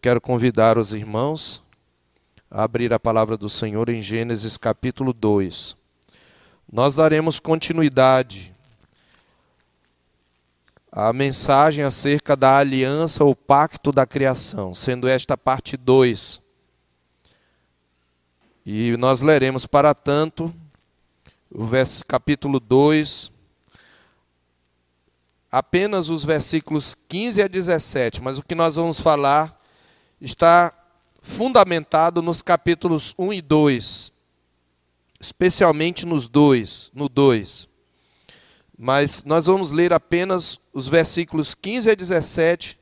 quero convidar os irmãos a abrir a palavra do Senhor em Gênesis capítulo 2. Nós daremos continuidade à mensagem acerca da aliança ou pacto da criação, sendo esta parte 2. E nós leremos, para tanto, o capítulo 2, apenas os versículos 15 a 17, mas o que nós vamos falar está fundamentado nos capítulos 1 e 2, especialmente nos dois, no 2. Mas nós vamos ler apenas os versículos 15 a 17,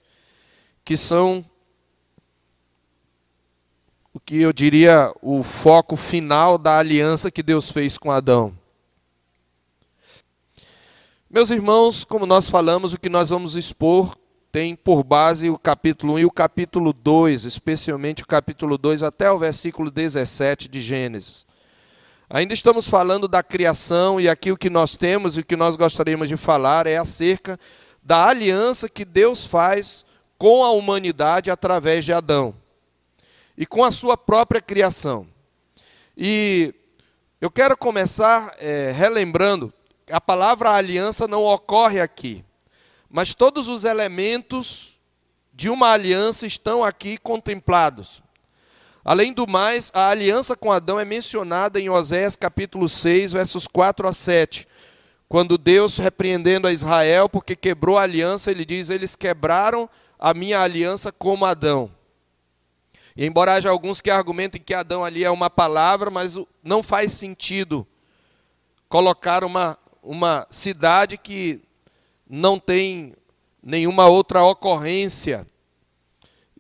que são o que eu diria o foco final da aliança que Deus fez com Adão. Meus irmãos, como nós falamos, o que nós vamos expor tem por base o capítulo 1 e o capítulo 2, especialmente o capítulo 2 até o versículo 17 de Gênesis. Ainda estamos falando da criação e aqui o que nós temos e o que nós gostaríamos de falar é acerca da aliança que Deus faz com a humanidade através de Adão e com a sua própria criação. E eu quero começar é, relembrando, a palavra aliança não ocorre aqui. Mas todos os elementos de uma aliança estão aqui contemplados. Além do mais, a aliança com Adão é mencionada em Oséias capítulo 6, versos 4 a 7. Quando Deus, repreendendo a Israel porque quebrou a aliança, ele diz: Eles quebraram a minha aliança como Adão. E embora haja alguns que argumentem que Adão ali é uma palavra, mas não faz sentido colocar uma, uma cidade que não tem nenhuma outra ocorrência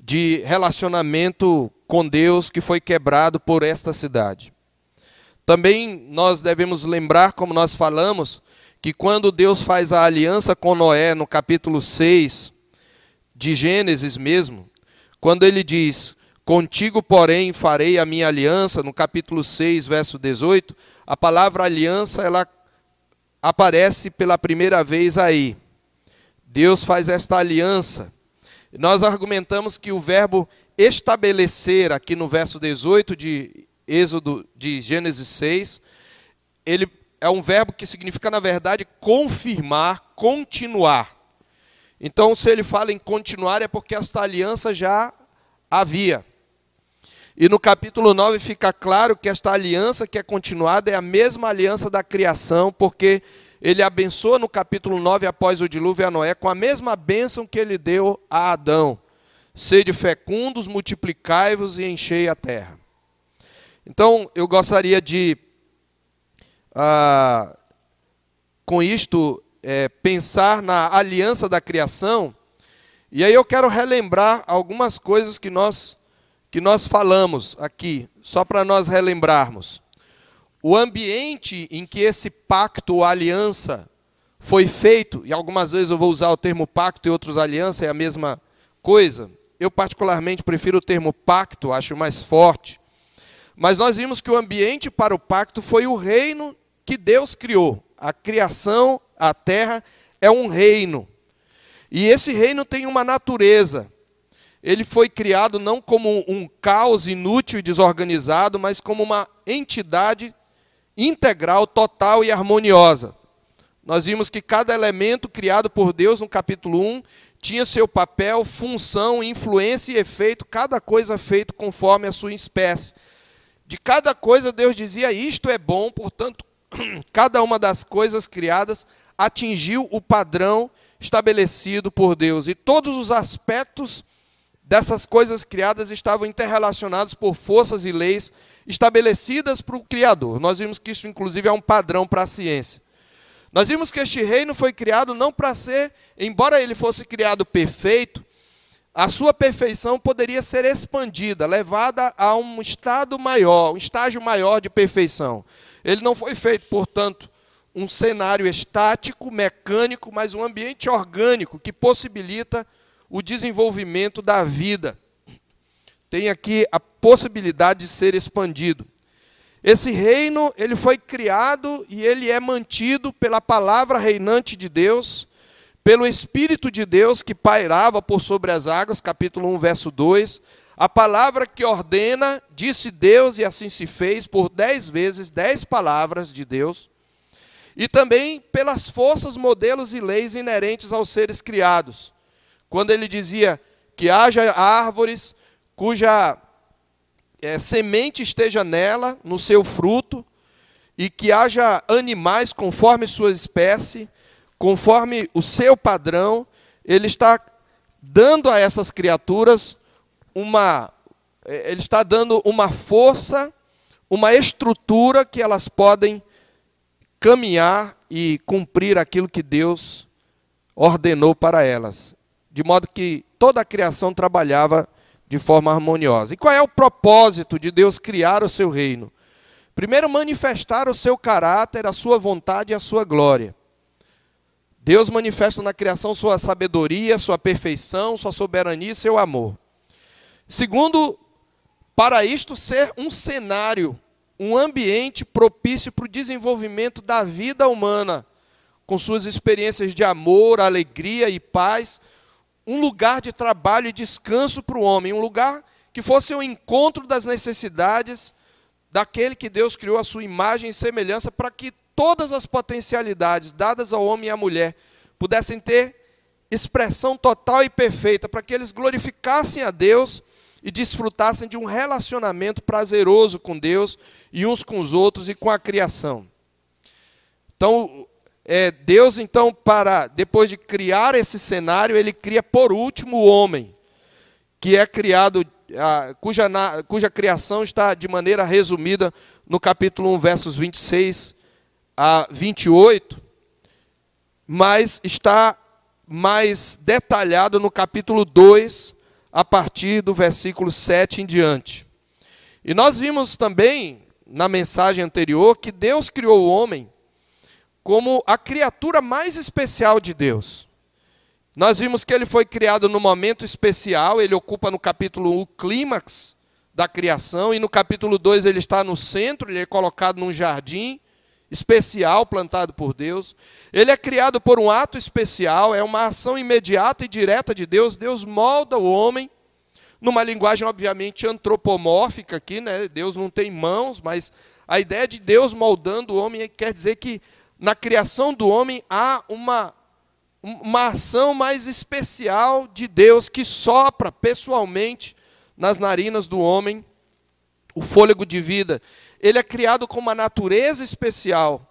de relacionamento com Deus que foi quebrado por esta cidade. Também nós devemos lembrar, como nós falamos, que quando Deus faz a aliança com Noé, no capítulo 6 de Gênesis mesmo, quando ele diz: Contigo, porém, farei a minha aliança, no capítulo 6, verso 18, a palavra aliança ela aparece pela primeira vez aí. Deus faz esta aliança. Nós argumentamos que o verbo estabelecer, aqui no verso 18 de Êxodo de Gênesis 6, ele é um verbo que significa, na verdade, confirmar, continuar. Então, se ele fala em continuar, é porque esta aliança já havia. E no capítulo 9 fica claro que esta aliança que é continuada é a mesma aliança da criação, porque ele abençoa no capítulo 9, após o dilúvio a Noé, com a mesma bênção que ele deu a Adão: sede fecundos, multiplicai-vos e enchei a terra. Então, eu gostaria de, ah, com isto, é, pensar na aliança da criação, e aí eu quero relembrar algumas coisas que nós que nós falamos aqui, só para nós relembrarmos. O ambiente em que esse pacto ou aliança foi feito, e algumas vezes eu vou usar o termo pacto e outros aliança, é a mesma coisa. Eu, particularmente, prefiro o termo pacto, acho mais forte. Mas nós vimos que o ambiente para o pacto foi o reino que Deus criou. A criação, a terra, é um reino. E esse reino tem uma natureza ele foi criado não como um caos inútil e desorganizado, mas como uma entidade integral, total e harmoniosa. Nós vimos que cada elemento criado por Deus no capítulo 1 tinha seu papel, função, influência e efeito, cada coisa feita conforme a sua espécie. De cada coisa Deus dizia: Isto é bom, portanto, cada uma das coisas criadas atingiu o padrão estabelecido por Deus. E todos os aspectos dessas coisas criadas estavam interrelacionados por forças e leis estabelecidas para o Criador. Nós vimos que isso, inclusive, é um padrão para a ciência. Nós vimos que este reino foi criado não para ser, embora ele fosse criado perfeito, a sua perfeição poderia ser expandida, levada a um estado maior, um estágio maior de perfeição. Ele não foi feito, portanto, um cenário estático, mecânico, mas um ambiente orgânico que possibilita o desenvolvimento da vida. Tem aqui a possibilidade de ser expandido. Esse reino, ele foi criado e ele é mantido pela palavra reinante de Deus, pelo Espírito de Deus que pairava por sobre as águas, capítulo 1, verso 2. A palavra que ordena, disse Deus e assim se fez, por dez vezes, dez palavras de Deus. E também pelas forças, modelos e leis inerentes aos seres criados. Quando ele dizia que haja árvores cuja é, semente esteja nela, no seu fruto, e que haja animais conforme sua espécie, conforme o seu padrão, ele está dando a essas criaturas uma é, ele está dando uma força, uma estrutura que elas podem caminhar e cumprir aquilo que Deus ordenou para elas, de modo que toda a criação trabalhava de forma harmoniosa. E qual é o propósito de Deus criar o seu reino? Primeiro, manifestar o seu caráter, a sua vontade e a sua glória. Deus manifesta na criação sua sabedoria, sua perfeição, sua soberania e seu amor. Segundo, para isto ser um cenário, um ambiente propício para o desenvolvimento da vida humana, com suas experiências de amor, alegria e paz, um lugar de trabalho e descanso para o homem, um lugar que fosse o um encontro das necessidades daquele que Deus criou a sua imagem e semelhança para que todas as potencialidades dadas ao homem e à mulher pudessem ter expressão total e perfeita, para que eles glorificassem a Deus e desfrutassem de um relacionamento prazeroso com Deus e uns com os outros e com a criação. Então, é, Deus, então, para depois de criar esse cenário, ele cria por último o homem, que é criado, a, cuja, na, cuja criação está de maneira resumida no capítulo 1, versos 26 a 28, mas está mais detalhado no capítulo 2, a partir do versículo 7 em diante. E nós vimos também, na mensagem anterior, que Deus criou o homem como a criatura mais especial de Deus. Nós vimos que ele foi criado no momento especial, ele ocupa no capítulo 1 o clímax da criação, e no capítulo 2 ele está no centro, ele é colocado num jardim especial plantado por Deus. Ele é criado por um ato especial, é uma ação imediata e direta de Deus. Deus molda o homem numa linguagem obviamente antropomórfica aqui, né? Deus não tem mãos, mas a ideia de Deus moldando o homem quer dizer que na criação do homem há uma uma ação mais especial de Deus que sopra pessoalmente nas narinas do homem o fôlego de vida ele é criado com uma natureza especial.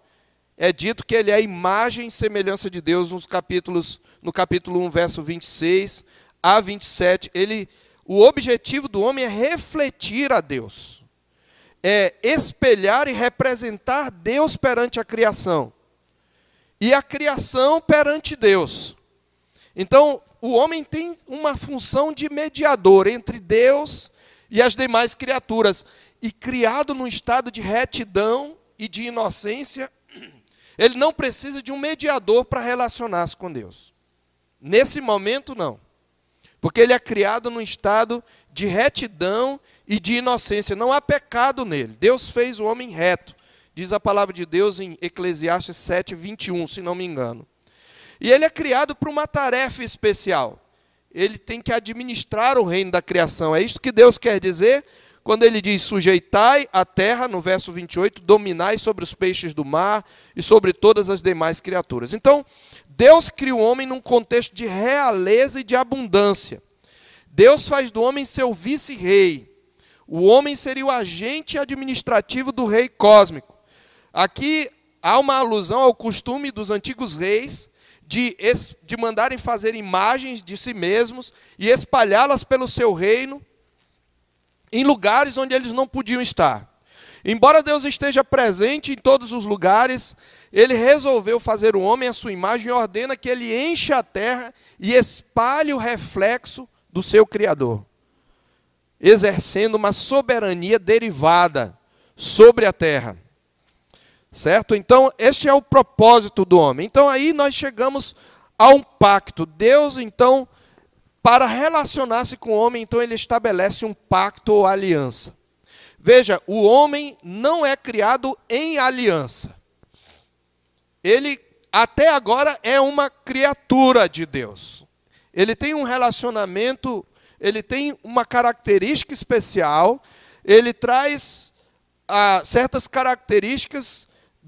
É dito que ele é a imagem e semelhança de Deus nos capítulos, no capítulo 1, verso 26 a 27. Ele, o objetivo do homem é refletir a Deus. É espelhar e representar Deus perante a criação. E a criação perante Deus. Então, o homem tem uma função de mediador entre Deus e as demais criaturas e criado num estado de retidão e de inocência, ele não precisa de um mediador para relacionar-se com Deus. Nesse momento, não. Porque ele é criado num estado de retidão e de inocência. Não há pecado nele. Deus fez o homem reto. Diz a palavra de Deus em Eclesiastes 7, 21, se não me engano. E ele é criado para uma tarefa especial. Ele tem que administrar o reino da criação. É isso que Deus quer dizer quando ele diz: sujeitai a terra, no verso 28, dominai sobre os peixes do mar e sobre todas as demais criaturas. Então, Deus cria o homem num contexto de realeza e de abundância. Deus faz do homem seu vice-rei. O homem seria o agente administrativo do rei cósmico. Aqui há uma alusão ao costume dos antigos reis de, de mandarem fazer imagens de si mesmos e espalhá-las pelo seu reino em lugares onde eles não podiam estar. Embora Deus esteja presente em todos os lugares, ele resolveu fazer o homem à sua imagem e ordena que ele enche a terra e espalhe o reflexo do seu Criador, exercendo uma soberania derivada sobre a terra. Certo? Então, este é o propósito do homem. Então, aí nós chegamos a um pacto. Deus, então, para relacionar-se com o homem, então ele estabelece um pacto ou aliança. Veja, o homem não é criado em aliança. Ele até agora é uma criatura de Deus. Ele tem um relacionamento, ele tem uma característica especial, ele traz ah, certas características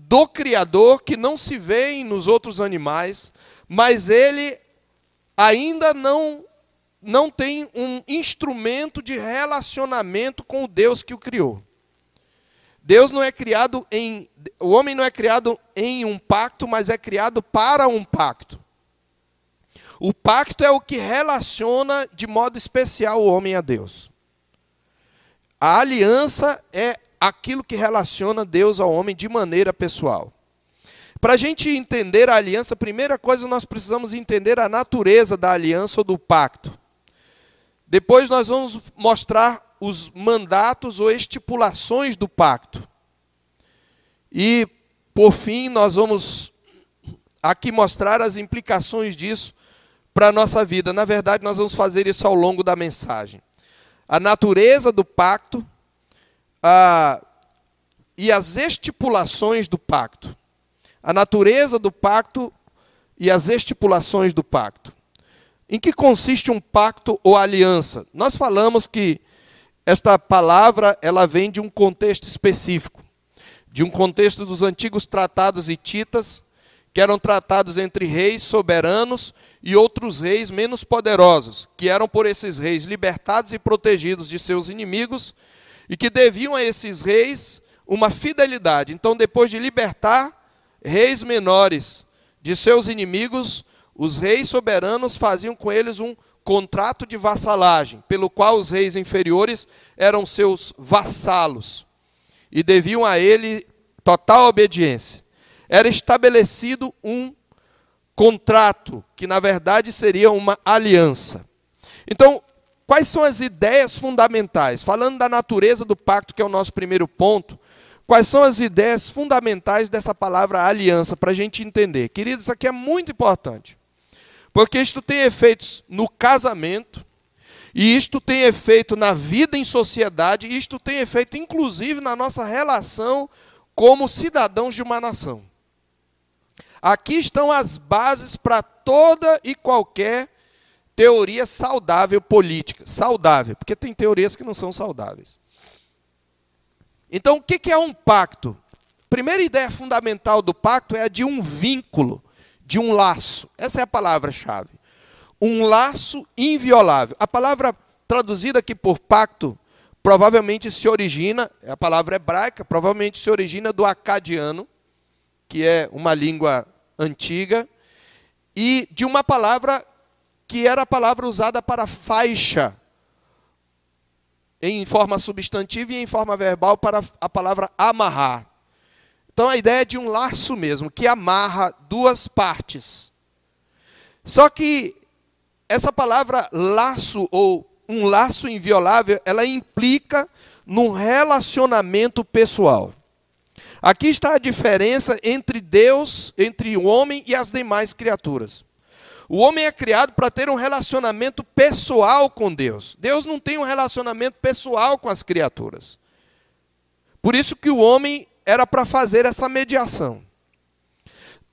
do Criador que não se veem nos outros animais, mas ele ainda não, não tem um instrumento de relacionamento com o Deus que o criou. Deus não é criado em. O homem não é criado em um pacto, mas é criado para um pacto. O pacto é o que relaciona de modo especial o homem a Deus. A aliança é aquilo que relaciona Deus ao homem de maneira pessoal. Para a gente entender a aliança, a primeira coisa nós precisamos entender a natureza da aliança ou do pacto. Depois nós vamos mostrar os mandatos ou estipulações do pacto. E, por fim, nós vamos aqui mostrar as implicações disso para a nossa vida. Na verdade, nós vamos fazer isso ao longo da mensagem. A natureza do pacto a, e as estipulações do pacto. A natureza do pacto e as estipulações do pacto. Em que consiste um pacto ou aliança? Nós falamos que esta palavra ela vem de um contexto específico, de um contexto dos antigos tratados hititas, que eram tratados entre reis soberanos e outros reis menos poderosos, que eram por esses reis libertados e protegidos de seus inimigos e que deviam a esses reis uma fidelidade. Então, depois de libertar reis menores de seus inimigos, os reis soberanos faziam com eles um contrato de vassalagem, pelo qual os reis inferiores eram seus vassalos e deviam a ele total obediência. Era estabelecido um contrato, que na verdade seria uma aliança. Então, quais são as ideias fundamentais? Falando da natureza do pacto, que é o nosso primeiro ponto, quais são as ideias fundamentais dessa palavra aliança, para a gente entender? Queridos, isso aqui é muito importante. Porque isto tem efeitos no casamento, e isto tem efeito na vida em sociedade, e isto tem efeito inclusive na nossa relação como cidadãos de uma nação. Aqui estão as bases para toda e qualquer teoria saudável política. Saudável, porque tem teorias que não são saudáveis. Então, o que é um pacto? Primeira ideia fundamental do pacto é a de um vínculo de um laço. Essa é a palavra-chave. Um laço inviolável. A palavra traduzida aqui por pacto provavelmente se origina, a palavra hebraica, provavelmente se origina do acadiano, que é uma língua antiga, e de uma palavra que era a palavra usada para faixa, em forma substantiva e em forma verbal para a palavra amarrar. Então a ideia é de um laço mesmo, que amarra duas partes. Só que essa palavra laço ou um laço inviolável, ela implica num relacionamento pessoal. Aqui está a diferença entre Deus, entre o homem e as demais criaturas. O homem é criado para ter um relacionamento pessoal com Deus. Deus não tem um relacionamento pessoal com as criaturas. Por isso que o homem era para fazer essa mediação.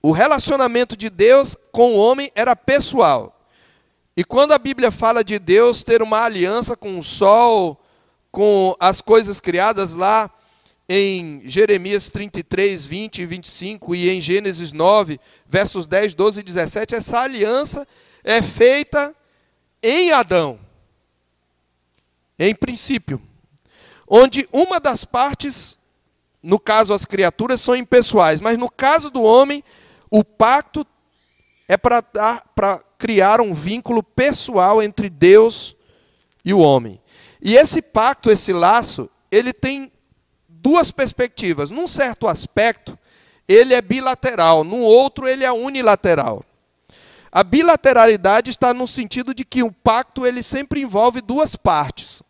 O relacionamento de Deus com o homem era pessoal. E quando a Bíblia fala de Deus ter uma aliança com o sol, com as coisas criadas lá em Jeremias 33, 20 e 25 e em Gênesis 9, versos 10, 12 e 17, essa aliança é feita em Adão. Em princípio, onde uma das partes no caso as criaturas são impessoais, mas no caso do homem, o pacto é para criar um vínculo pessoal entre Deus e o homem. E esse pacto, esse laço, ele tem duas perspectivas. Num certo aspecto, ele é bilateral, no outro ele é unilateral. A bilateralidade está no sentido de que o pacto ele sempre envolve duas partes.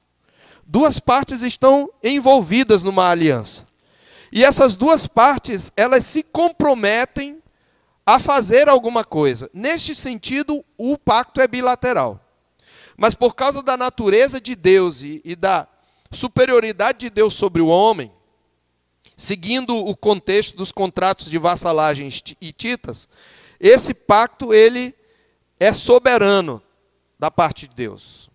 Duas partes estão envolvidas numa aliança. E essas duas partes, elas se comprometem a fazer alguma coisa. Neste sentido, o pacto é bilateral. Mas por causa da natureza de Deus e, e da superioridade de Deus sobre o homem, seguindo o contexto dos contratos de vassalagem hititas, esse pacto ele é soberano da parte de Deus.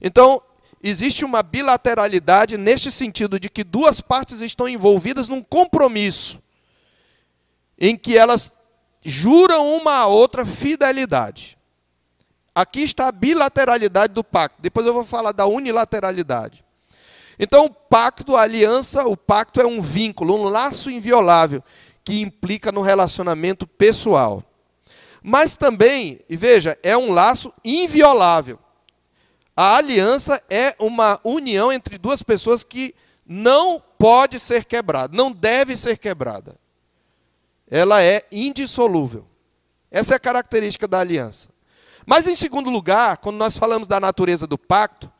Então, existe uma bilateralidade neste sentido de que duas partes estão envolvidas num compromisso em que elas juram uma à outra fidelidade. Aqui está a bilateralidade do pacto. Depois eu vou falar da unilateralidade. Então, o pacto, a aliança, o pacto é um vínculo, um laço inviolável que implica no relacionamento pessoal. Mas também, e veja, é um laço inviolável. A aliança é uma união entre duas pessoas que não pode ser quebrada, não deve ser quebrada. Ela é indissolúvel. Essa é a característica da aliança. Mas, em segundo lugar, quando nós falamos da natureza do pacto,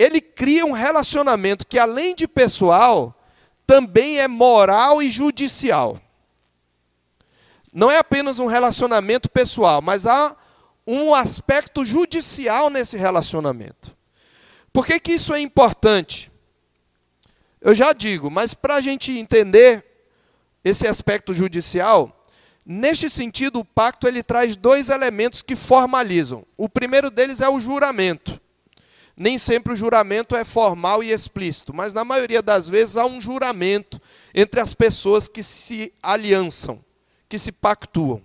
ele cria um relacionamento que, além de pessoal, também é moral e judicial. Não é apenas um relacionamento pessoal, mas há um aspecto judicial nesse relacionamento. Por que, que isso é importante? Eu já digo, mas para a gente entender esse aspecto judicial, Neste sentido, o pacto ele traz dois elementos que formalizam. O primeiro deles é o juramento. Nem sempre o juramento é formal e explícito, mas na maioria das vezes há um juramento entre as pessoas que se aliançam, que se pactuam.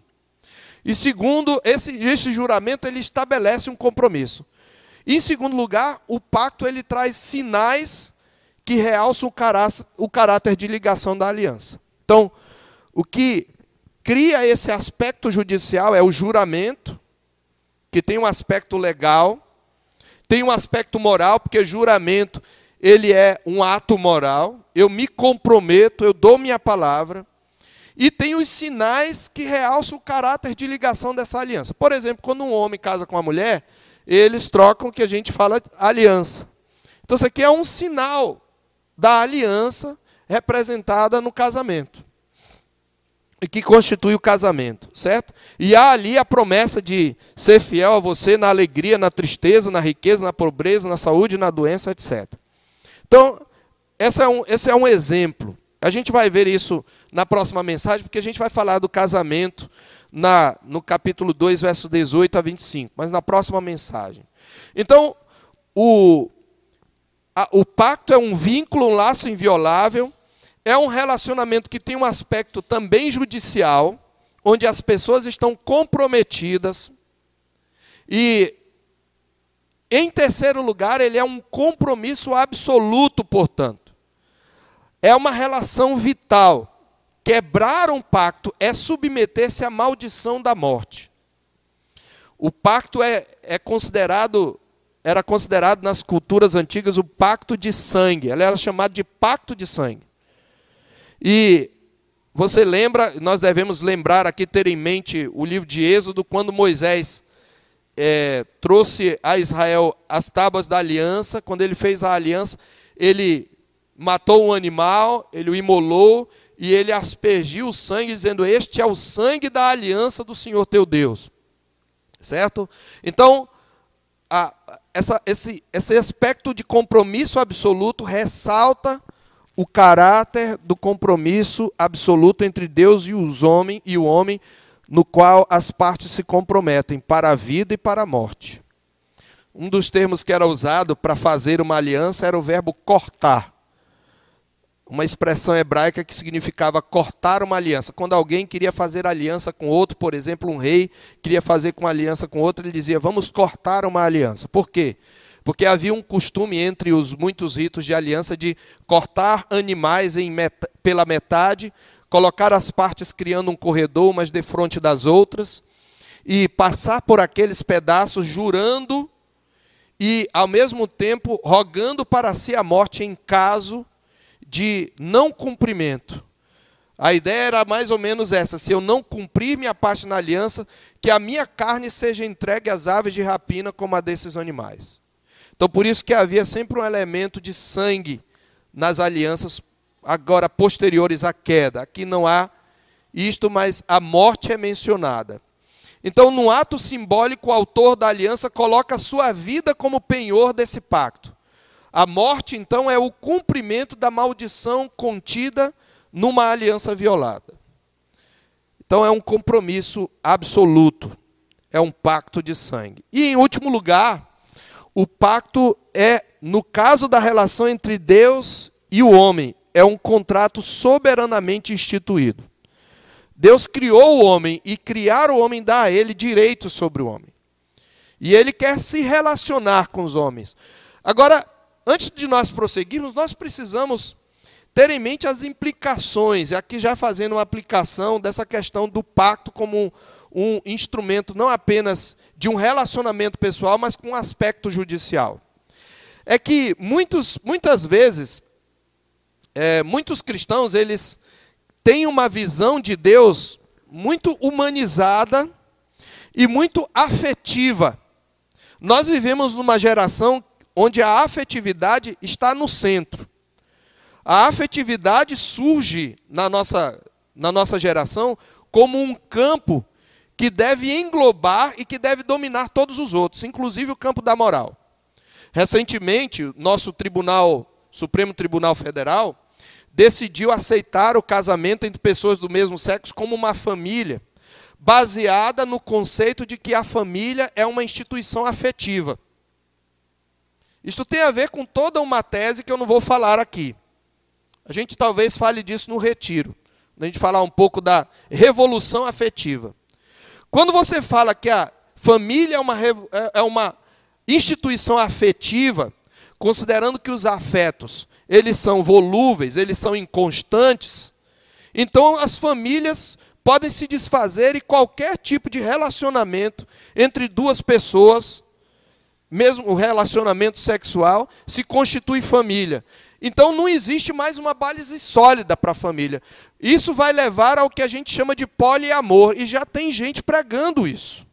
E segundo, esse, esse juramento ele estabelece um compromisso. Em segundo lugar, o pacto ele traz sinais que realçam o o caráter de ligação da aliança. Então, o que cria esse aspecto judicial, é o juramento, que tem um aspecto legal, tem um aspecto moral, porque juramento ele é um ato moral, eu me comprometo, eu dou minha palavra, e tem os sinais que realçam o caráter de ligação dessa aliança. Por exemplo, quando um homem casa com uma mulher, eles trocam o que a gente fala aliança. Então isso aqui é um sinal da aliança representada no casamento que constitui o casamento, certo? E há ali a promessa de ser fiel a você na alegria, na tristeza, na riqueza, na pobreza, na saúde, na doença, etc. Então, esse é um, esse é um exemplo. A gente vai ver isso na próxima mensagem, porque a gente vai falar do casamento na, no capítulo 2, versos 18 a 25, mas na próxima mensagem. Então, o, a, o pacto é um vínculo, um laço inviolável é um relacionamento que tem um aspecto também judicial, onde as pessoas estão comprometidas. E, em terceiro lugar, ele é um compromisso absoluto, portanto. É uma relação vital. Quebrar um pacto é submeter-se à maldição da morte. O pacto é, é considerado, era considerado nas culturas antigas o pacto de sangue. Ele era chamado de pacto de sangue. E você lembra, nós devemos lembrar aqui, ter em mente o livro de Êxodo, quando Moisés é, trouxe a Israel as tábuas da aliança, quando ele fez a aliança, ele matou um animal, ele o imolou e ele aspergiu o sangue, dizendo: Este é o sangue da aliança do Senhor teu Deus. Certo? Então, a, essa, esse, esse aspecto de compromisso absoluto ressalta o caráter do compromisso absoluto entre Deus e os homens e o homem, no qual as partes se comprometem para a vida e para a morte. Um dos termos que era usado para fazer uma aliança era o verbo cortar. Uma expressão hebraica que significava cortar uma aliança. Quando alguém queria fazer aliança com outro, por exemplo, um rei queria fazer com aliança com outro, ele dizia: "Vamos cortar uma aliança". Por quê? Porque havia um costume entre os muitos ritos de aliança de cortar animais met pela metade, colocar as partes criando um corredor umas de frente das outras e passar por aqueles pedaços jurando e ao mesmo tempo rogando para si a morte em caso de não cumprimento. A ideia era mais ou menos essa: se eu não cumprir minha parte na aliança, que a minha carne seja entregue às aves de rapina como a desses animais. Então, por isso que havia sempre um elemento de sangue nas alianças, agora posteriores à queda. Aqui não há isto, mas a morte é mencionada. Então, no ato simbólico, o autor da aliança coloca a sua vida como penhor desse pacto. A morte, então, é o cumprimento da maldição contida numa aliança violada. Então é um compromisso absoluto, é um pacto de sangue. E em último lugar, o pacto é, no caso da relação entre Deus e o homem, é um contrato soberanamente instituído. Deus criou o homem e criar o homem dá a ele direitos sobre o homem. E ele quer se relacionar com os homens. Agora, antes de nós prosseguirmos, nós precisamos ter em mente as implicações, aqui já fazendo uma aplicação dessa questão do pacto como um, um instrumento não apenas de um relacionamento pessoal, mas com um aspecto judicial. É que muitos, muitas vezes, é, muitos cristãos, eles têm uma visão de Deus muito humanizada e muito afetiva. Nós vivemos numa geração onde a afetividade está no centro. A afetividade surge na nossa, na nossa geração como um campo que deve englobar e que deve dominar todos os outros, inclusive o campo da moral. Recentemente, nosso Tribunal, Supremo Tribunal Federal, decidiu aceitar o casamento entre pessoas do mesmo sexo como uma família baseada no conceito de que a família é uma instituição afetiva. Isto tem a ver com toda uma tese que eu não vou falar aqui. A gente talvez fale disso no retiro, a gente falar um pouco da revolução afetiva. Quando você fala que a família é uma, é, é uma instituição afetiva, considerando que os afetos, eles são volúveis, eles são inconstantes, então as famílias podem se desfazer e qualquer tipo de relacionamento entre duas pessoas, mesmo o relacionamento sexual, se constitui família. Então não existe mais uma base sólida para a família. Isso vai levar ao que a gente chama de poliamor, e já tem gente pregando isso.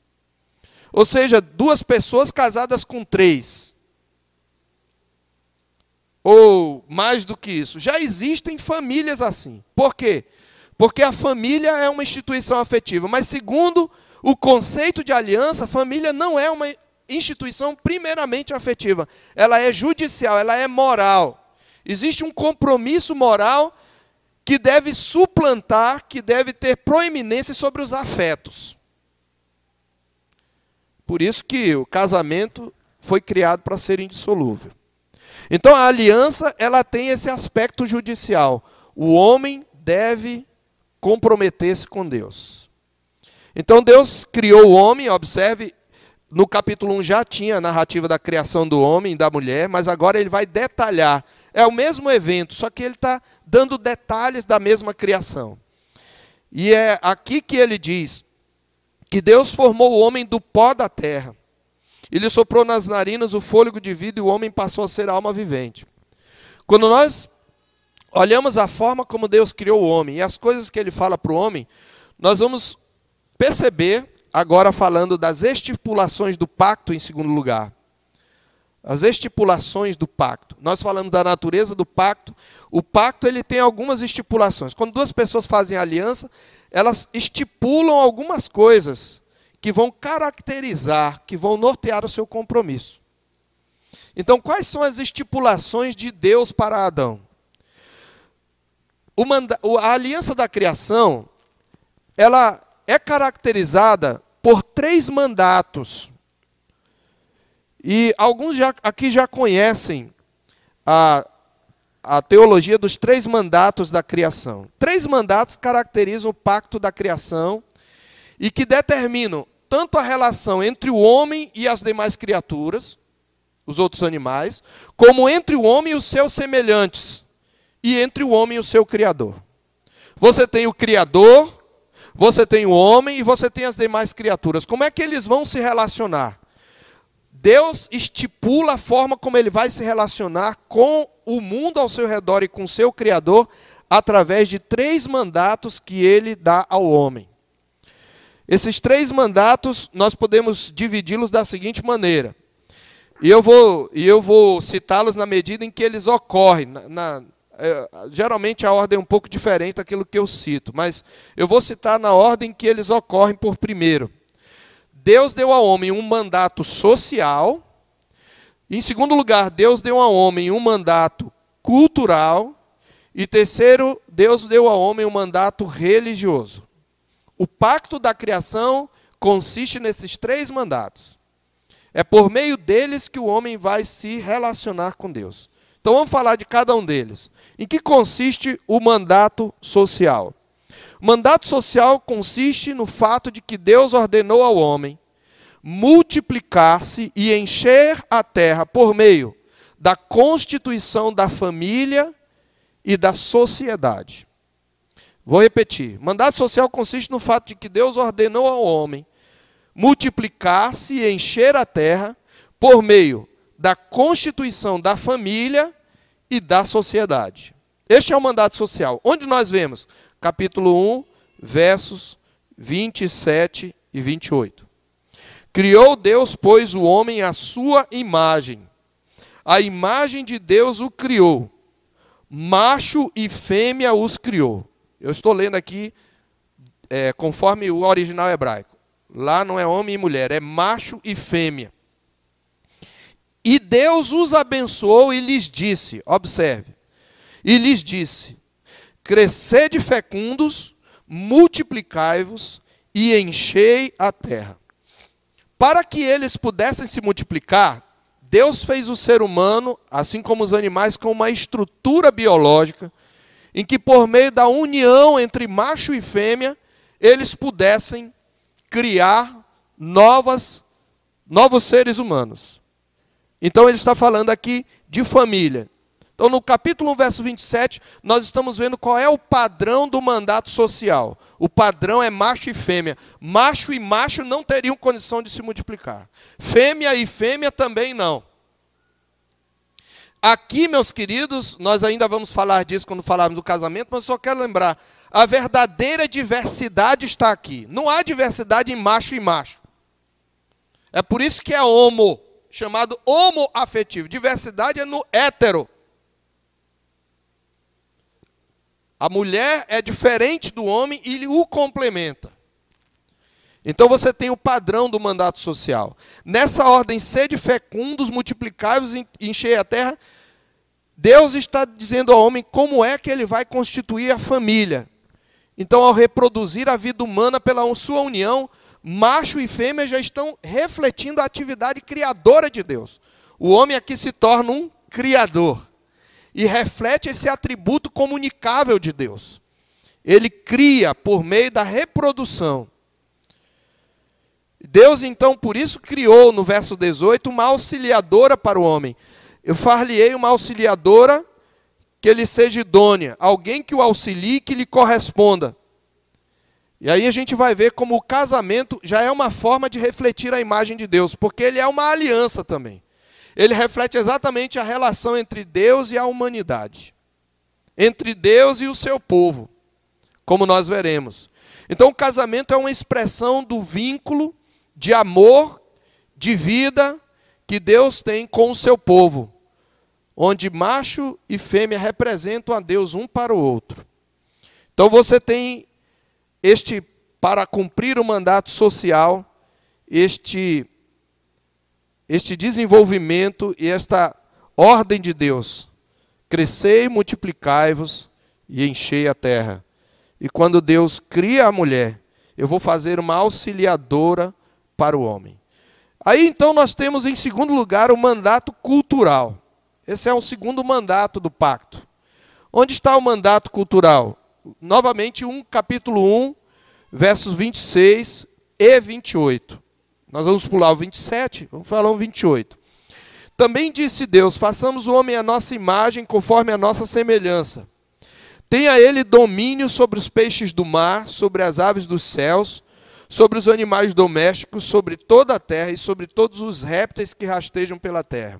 Ou seja, duas pessoas casadas com três. Ou mais do que isso. Já existem famílias assim. Por quê? Porque a família é uma instituição afetiva, mas segundo o conceito de aliança, a família não é uma instituição primeiramente afetiva. Ela é judicial, ela é moral. Existe um compromisso moral que deve suplantar, que deve ter proeminência sobre os afetos. Por isso que o casamento foi criado para ser indissolúvel. Então a aliança, ela tem esse aspecto judicial. O homem deve comprometesse com Deus. Então Deus criou o homem, observe, no capítulo 1 já tinha a narrativa da criação do homem e da mulher, mas agora ele vai detalhar. É o mesmo evento, só que ele está dando detalhes da mesma criação. E é aqui que ele diz que Deus formou o homem do pó da terra. Ele soprou nas narinas o fôlego de vida e o homem passou a ser alma vivente. Quando nós olhamos a forma como Deus criou o homem e as coisas que ele fala para o homem, nós vamos perceber, agora falando das estipulações do pacto em segundo lugar. As estipulações do pacto. Nós falamos da natureza do pacto. O pacto ele tem algumas estipulações. Quando duas pessoas fazem aliança, elas estipulam algumas coisas que vão caracterizar, que vão nortear o seu compromisso. Então, quais são as estipulações de Deus para Adão? a aliança da criação, ela é caracterizada por três mandatos. E alguns já, aqui já conhecem a, a teologia dos três mandatos da criação. Três mandatos caracterizam o pacto da criação e que determinam tanto a relação entre o homem e as demais criaturas, os outros animais, como entre o homem e os seus semelhantes, e entre o homem e o seu Criador. Você tem o Criador, você tem o homem e você tem as demais criaturas. Como é que eles vão se relacionar? Deus estipula a forma como ele vai se relacionar com o mundo ao seu redor e com seu Criador através de três mandatos que ele dá ao homem. Esses três mandatos nós podemos dividi-los da seguinte maneira. E eu vou, eu vou citá-los na medida em que eles ocorrem, na, na, é, geralmente a ordem é um pouco diferente daquilo que eu cito, mas eu vou citar na ordem que eles ocorrem por primeiro. Deus deu ao homem um mandato social. Em segundo lugar, Deus deu ao homem um mandato cultural. E terceiro, Deus deu ao homem um mandato religioso. O pacto da criação consiste nesses três mandatos. É por meio deles que o homem vai se relacionar com Deus. Então vamos falar de cada um deles. Em que consiste o mandato social? Mandato social consiste no fato de que Deus ordenou ao homem multiplicar-se e encher a terra por meio da constituição da família e da sociedade. Vou repetir. Mandato social consiste no fato de que Deus ordenou ao homem multiplicar-se e encher a terra por meio da constituição da família e da sociedade. Este é o mandato social. Onde nós vemos? Capítulo 1, versos 27 e 28. Criou Deus, pois, o homem à sua imagem. A imagem de Deus o criou. Macho e fêmea os criou. Eu estou lendo aqui é, conforme o original hebraico. Lá não é homem e mulher, é macho e fêmea. E Deus os abençoou e lhes disse: observe, e lhes disse: crescede fecundos, multiplicai-vos e enchei a terra. Para que eles pudessem se multiplicar, Deus fez o ser humano, assim como os animais, com uma estrutura biológica, em que por meio da união entre macho e fêmea, eles pudessem criar novas, novos seres humanos. Então ele está falando aqui de família. Então no capítulo 1, verso 27, nós estamos vendo qual é o padrão do mandato social. O padrão é macho e fêmea. Macho e macho não teriam condição de se multiplicar. Fêmea e fêmea também não. Aqui, meus queridos, nós ainda vamos falar disso quando falarmos do casamento, mas só quero lembrar, a verdadeira diversidade está aqui. Não há diversidade em macho e macho. É por isso que é homo, chamado homoafetivo. Diversidade é no hétero. A mulher é diferente do homem e o complementa. Então você tem o padrão do mandato social. Nessa ordem, sede fecundos, multiplicai-vos e a terra. Deus está dizendo ao homem como é que ele vai constituir a família. Então, ao reproduzir a vida humana pela sua união, macho e fêmea já estão refletindo a atividade criadora de Deus. O homem aqui se torna um criador e reflete esse atributo comunicável de Deus. Ele cria por meio da reprodução. Deus, então, por isso criou no verso 18 uma auxiliadora para o homem. Eu far-lhe-ei uma auxiliadora que ele seja idônea, alguém que o auxilie, que lhe corresponda. E aí a gente vai ver como o casamento já é uma forma de refletir a imagem de Deus, porque ele é uma aliança também. Ele reflete exatamente a relação entre Deus e a humanidade, entre Deus e o seu povo, como nós veremos. Então o casamento é uma expressão do vínculo de amor, de vida que Deus tem com o seu povo, onde macho e fêmea representam a Deus um para o outro. Então você tem este, para cumprir o mandato social, este, este desenvolvimento e esta ordem de Deus: crescei, multiplicai-vos e enchei a terra. E quando Deus cria a mulher, eu vou fazer uma auxiliadora para o homem. Aí então nós temos em segundo lugar o mandato cultural. Esse é o segundo mandato do pacto. Onde está o mandato cultural? Novamente, um capítulo 1, versos 26 e 28. Nós vamos pular o 27, vamos falar o 28. Também disse Deus: façamos o homem à nossa imagem, conforme a nossa semelhança. Tenha ele domínio sobre os peixes do mar, sobre as aves dos céus, sobre os animais domésticos, sobre toda a terra e sobre todos os répteis que rastejam pela terra.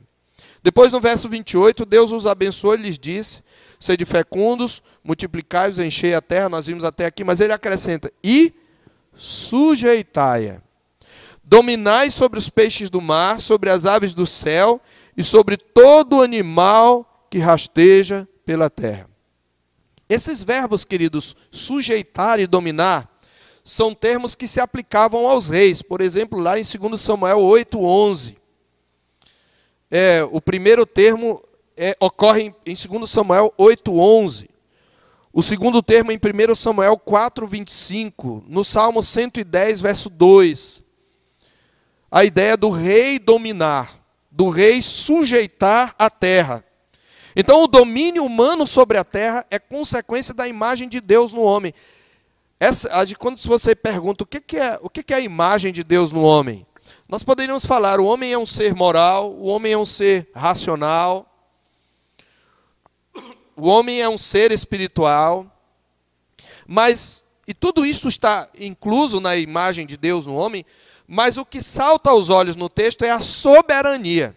Depois, no verso 28, Deus os abençoou e lhes disse: Sede fecundos, multiplicai-vos, enchei a terra. Nós vimos até aqui, mas ele acrescenta: E sujeitai-a. Dominai sobre os peixes do mar, sobre as aves do céu e sobre todo animal que rasteja pela terra. Esses verbos, queridos, sujeitar e dominar, são termos que se aplicavam aos reis. Por exemplo, lá em 2 Samuel 8:11. É, o primeiro termo é, ocorre em, em 2 Samuel 8:11. O segundo termo em 1 Samuel 4, 25. No Salmo 110, verso 2. A ideia do rei dominar, do rei sujeitar a terra. Então, o domínio humano sobre a terra é consequência da imagem de Deus no homem. Essa, quando você pergunta o que, é, o que é a imagem de Deus no homem, nós poderíamos falar: o homem é um ser moral, o homem é um ser racional, o homem é um ser espiritual, mas, e tudo isso está incluso na imagem de Deus no homem, mas o que salta aos olhos no texto é a soberania,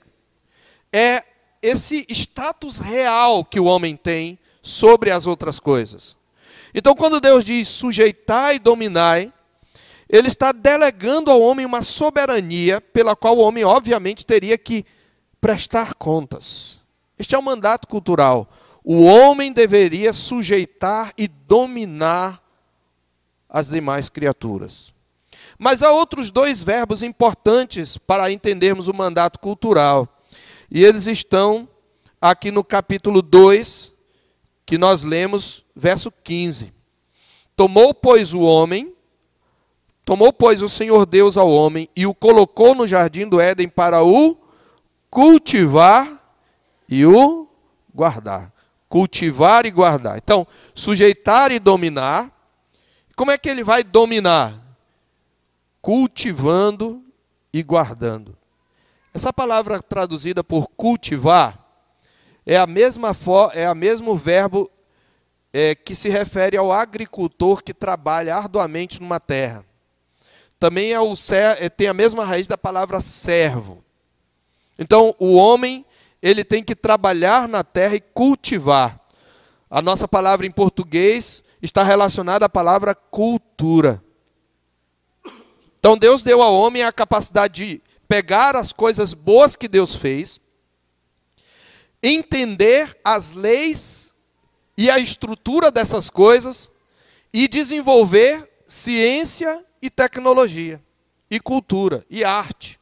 é esse status real que o homem tem sobre as outras coisas. Então, quando Deus diz sujeitai e dominai, ele está delegando ao homem uma soberania pela qual o homem, obviamente, teria que prestar contas. Este é o mandato cultural. O homem deveria sujeitar e dominar as demais criaturas. Mas há outros dois verbos importantes para entendermos o mandato cultural. E eles estão aqui no capítulo 2, que nós lemos, verso 15. Tomou, pois, o homem, tomou, pois, o Senhor Deus ao homem e o colocou no jardim do Éden para o cultivar e o guardar cultivar e guardar. Então, sujeitar e dominar. Como é que ele vai dominar? Cultivando e guardando. Essa palavra traduzida por cultivar é a mesma é a mesmo verbo é, que se refere ao agricultor que trabalha arduamente numa terra. Também é o, é, tem a mesma raiz da palavra servo. Então, o homem ele tem que trabalhar na terra e cultivar. A nossa palavra em português está relacionada à palavra cultura. Então Deus deu ao homem a capacidade de pegar as coisas boas que Deus fez, entender as leis e a estrutura dessas coisas e desenvolver ciência e tecnologia, e cultura e arte.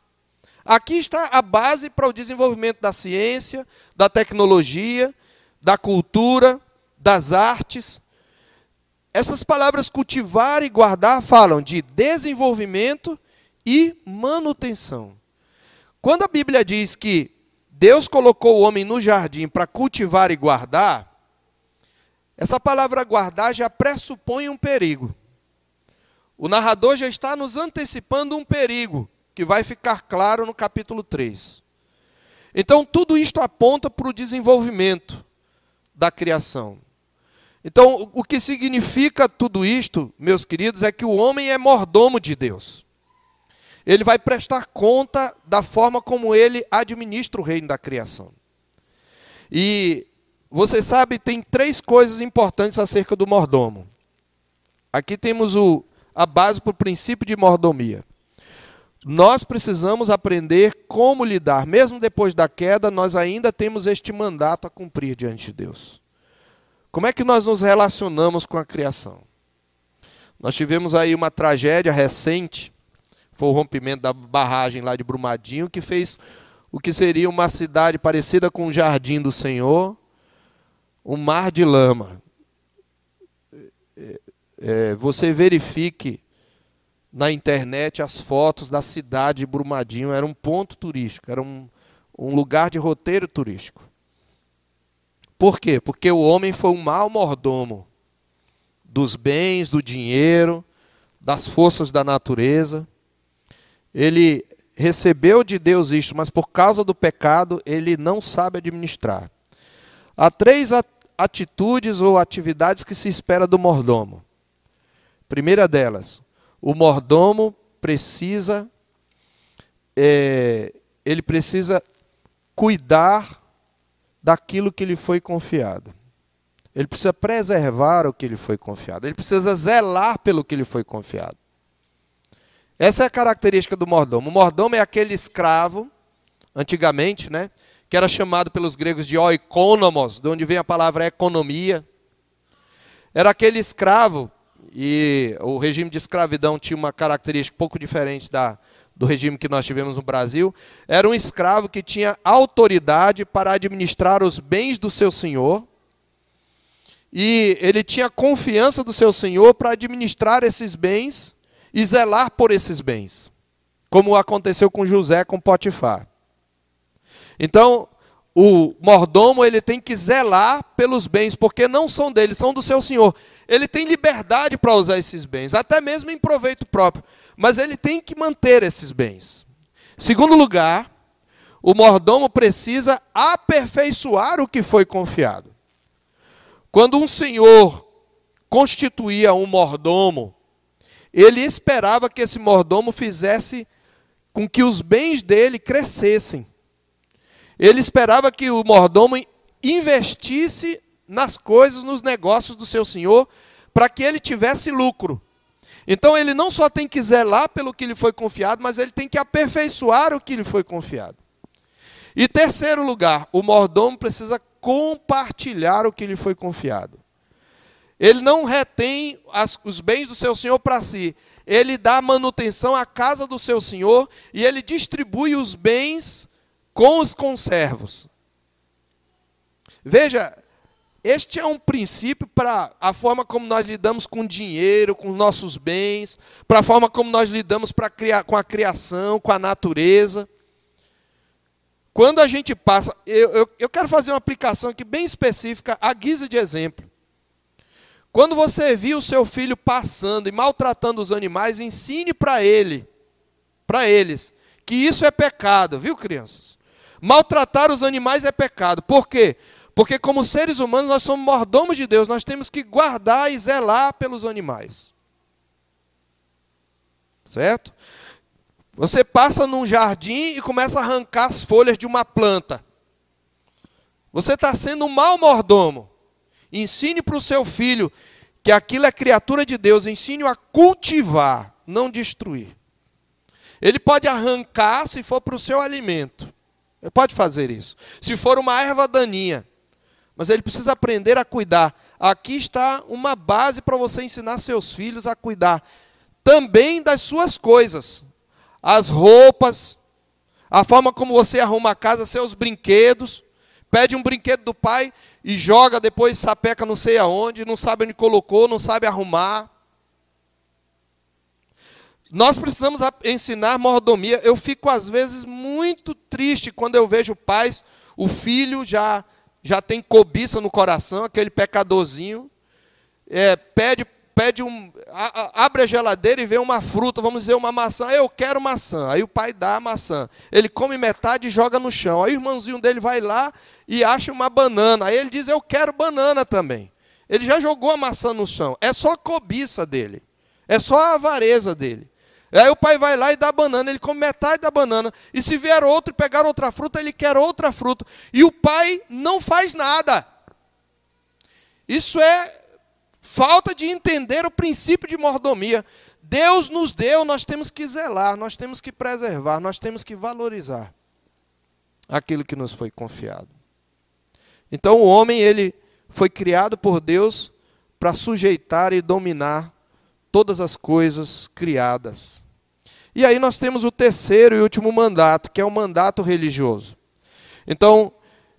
Aqui está a base para o desenvolvimento da ciência, da tecnologia, da cultura, das artes. Essas palavras cultivar e guardar falam de desenvolvimento e manutenção. Quando a Bíblia diz que Deus colocou o homem no jardim para cultivar e guardar, essa palavra guardar já pressupõe um perigo. O narrador já está nos antecipando um perigo que vai ficar claro no capítulo 3. Então, tudo isto aponta para o desenvolvimento da criação. Então, o que significa tudo isto, meus queridos, é que o homem é mordomo de Deus. Ele vai prestar conta da forma como ele administra o reino da criação. E você sabe, tem três coisas importantes acerca do mordomo. Aqui temos o, a base para o princípio de mordomia. Nós precisamos aprender como lidar. Mesmo depois da queda, nós ainda temos este mandato a cumprir diante de Deus. Como é que nós nos relacionamos com a criação? Nós tivemos aí uma tragédia recente, foi o rompimento da barragem lá de Brumadinho, que fez o que seria uma cidade parecida com o jardim do Senhor, um mar de lama. É, é, você verifique na internet as fotos da cidade de Brumadinho. Era um ponto turístico, era um, um lugar de roteiro turístico. Por quê? Porque o homem foi um mau mordomo dos bens, do dinheiro, das forças da natureza. Ele recebeu de Deus isto, mas por causa do pecado ele não sabe administrar. Há três atitudes ou atividades que se espera do mordomo. Primeira delas, o mordomo precisa, é, ele precisa cuidar daquilo que lhe foi confiado. Ele precisa preservar o que lhe foi confiado. Ele precisa zelar pelo que lhe foi confiado. Essa é a característica do mordomo. O mordomo é aquele escravo, antigamente, né, que era chamado pelos gregos de oikonomos, de onde vem a palavra economia. Era aquele escravo e o regime de escravidão tinha uma característica um pouco diferente da, do regime que nós tivemos no Brasil. Era um escravo que tinha autoridade para administrar os bens do seu senhor e ele tinha confiança do seu senhor para administrar esses bens e zelar por esses bens, como aconteceu com José com Potifar. Então, o mordomo ele tem que zelar pelos bens, porque não são dele, são do seu senhor. Ele tem liberdade para usar esses bens, até mesmo em proveito próprio, mas ele tem que manter esses bens. Segundo lugar, o mordomo precisa aperfeiçoar o que foi confiado. Quando um senhor constituía um mordomo, ele esperava que esse mordomo fizesse com que os bens dele crescessem. Ele esperava que o mordomo investisse nas coisas, nos negócios do seu senhor, para que ele tivesse lucro. Então ele não só tem que zelar pelo que lhe foi confiado, mas ele tem que aperfeiçoar o que lhe foi confiado. E terceiro lugar, o mordomo precisa compartilhar o que lhe foi confiado. Ele não retém as, os bens do seu senhor para si. Ele dá manutenção à casa do seu senhor e ele distribui os bens com os conservos. Veja, este é um princípio para a forma como nós lidamos com dinheiro, com nossos bens, para a forma como nós lidamos criar, com a criação, com a natureza. Quando a gente passa, eu, eu, eu quero fazer uma aplicação aqui bem específica, à guisa de exemplo. Quando você viu o seu filho passando e maltratando os animais, ensine para ele, para eles, que isso é pecado, viu, crianças? Maltratar os animais é pecado. Por quê? Porque como seres humanos nós somos mordomos de Deus, nós temos que guardar e zelar pelos animais. Certo? Você passa num jardim e começa a arrancar as folhas de uma planta. Você está sendo um mau mordomo. Ensine para o seu filho que aquilo é criatura de Deus. Ensine-o a cultivar, não destruir. Ele pode arrancar se for para o seu alimento. Ele pode fazer isso. Se for uma erva daninha. Mas ele precisa aprender a cuidar. Aqui está uma base para você ensinar seus filhos a cuidar também das suas coisas as roupas, a forma como você arruma a casa, seus brinquedos. Pede um brinquedo do pai e joga, depois sapeca não sei aonde, não sabe onde colocou, não sabe arrumar. Nós precisamos ensinar mordomia. Eu fico às vezes muito triste quando eu vejo pais, o filho já já tem cobiça no coração, aquele pecadorzinho, é, pede pede um, a, a, abre a geladeira e vê uma fruta, vamos dizer uma maçã. Eu quero maçã. Aí o pai dá a maçã. Ele come metade e joga no chão. Aí o irmãozinho dele vai lá e acha uma banana. Aí ele diz: Eu quero banana também. Ele já jogou a maçã no chão. É só a cobiça dele. É só a avareza dele. Aí o pai vai lá e dá banana, ele come metade da banana. E se vier outro e pegar outra fruta, ele quer outra fruta. E o pai não faz nada. Isso é falta de entender o princípio de mordomia. Deus nos deu, nós temos que zelar, nós temos que preservar, nós temos que valorizar aquilo que nos foi confiado. Então o homem ele foi criado por Deus para sujeitar e dominar todas as coisas criadas. E aí nós temos o terceiro e último mandato, que é o mandato religioso. Então,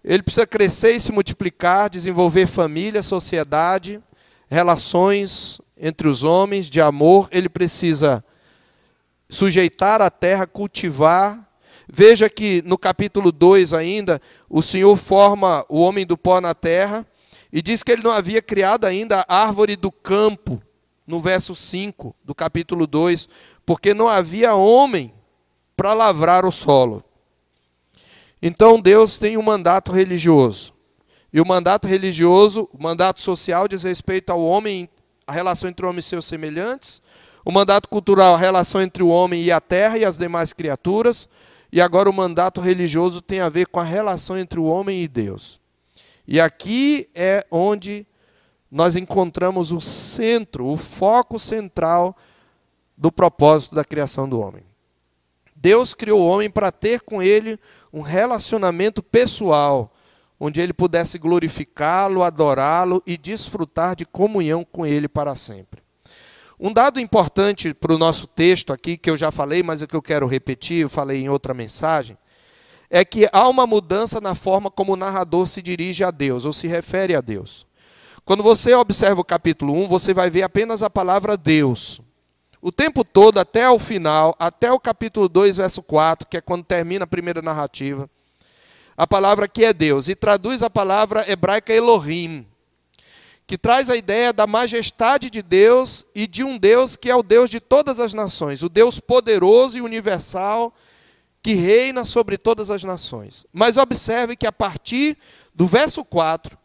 ele precisa crescer e se multiplicar, desenvolver família, sociedade, relações entre os homens, de amor, ele precisa sujeitar a terra, cultivar. Veja que no capítulo 2 ainda, o Senhor forma o homem do pó na terra e diz que ele não havia criado ainda a árvore do campo, no verso 5 do capítulo 2, porque não havia homem para lavrar o solo. Então Deus tem um mandato religioso. E o mandato religioso, o mandato social diz respeito ao homem, a relação entre o homem e seus semelhantes. O mandato cultural, a relação entre o homem e a terra e as demais criaturas. E agora o mandato religioso tem a ver com a relação entre o homem e Deus. E aqui é onde nós encontramos o centro, o foco central do propósito da criação do homem. Deus criou o homem para ter com ele um relacionamento pessoal, onde ele pudesse glorificá-lo, adorá-lo e desfrutar de comunhão com ele para sempre. Um dado importante para o nosso texto aqui, que eu já falei, mas é que eu quero repetir, eu falei em outra mensagem, é que há uma mudança na forma como o narrador se dirige a Deus, ou se refere a Deus. Quando você observa o capítulo 1, você vai ver apenas a palavra Deus. O tempo todo, até o final, até o capítulo 2, verso 4, que é quando termina a primeira narrativa, a palavra que é Deus, e traduz a palavra hebraica Elohim, que traz a ideia da majestade de Deus e de um Deus que é o Deus de todas as nações, o Deus poderoso e universal que reina sobre todas as nações. Mas observe que a partir do verso 4,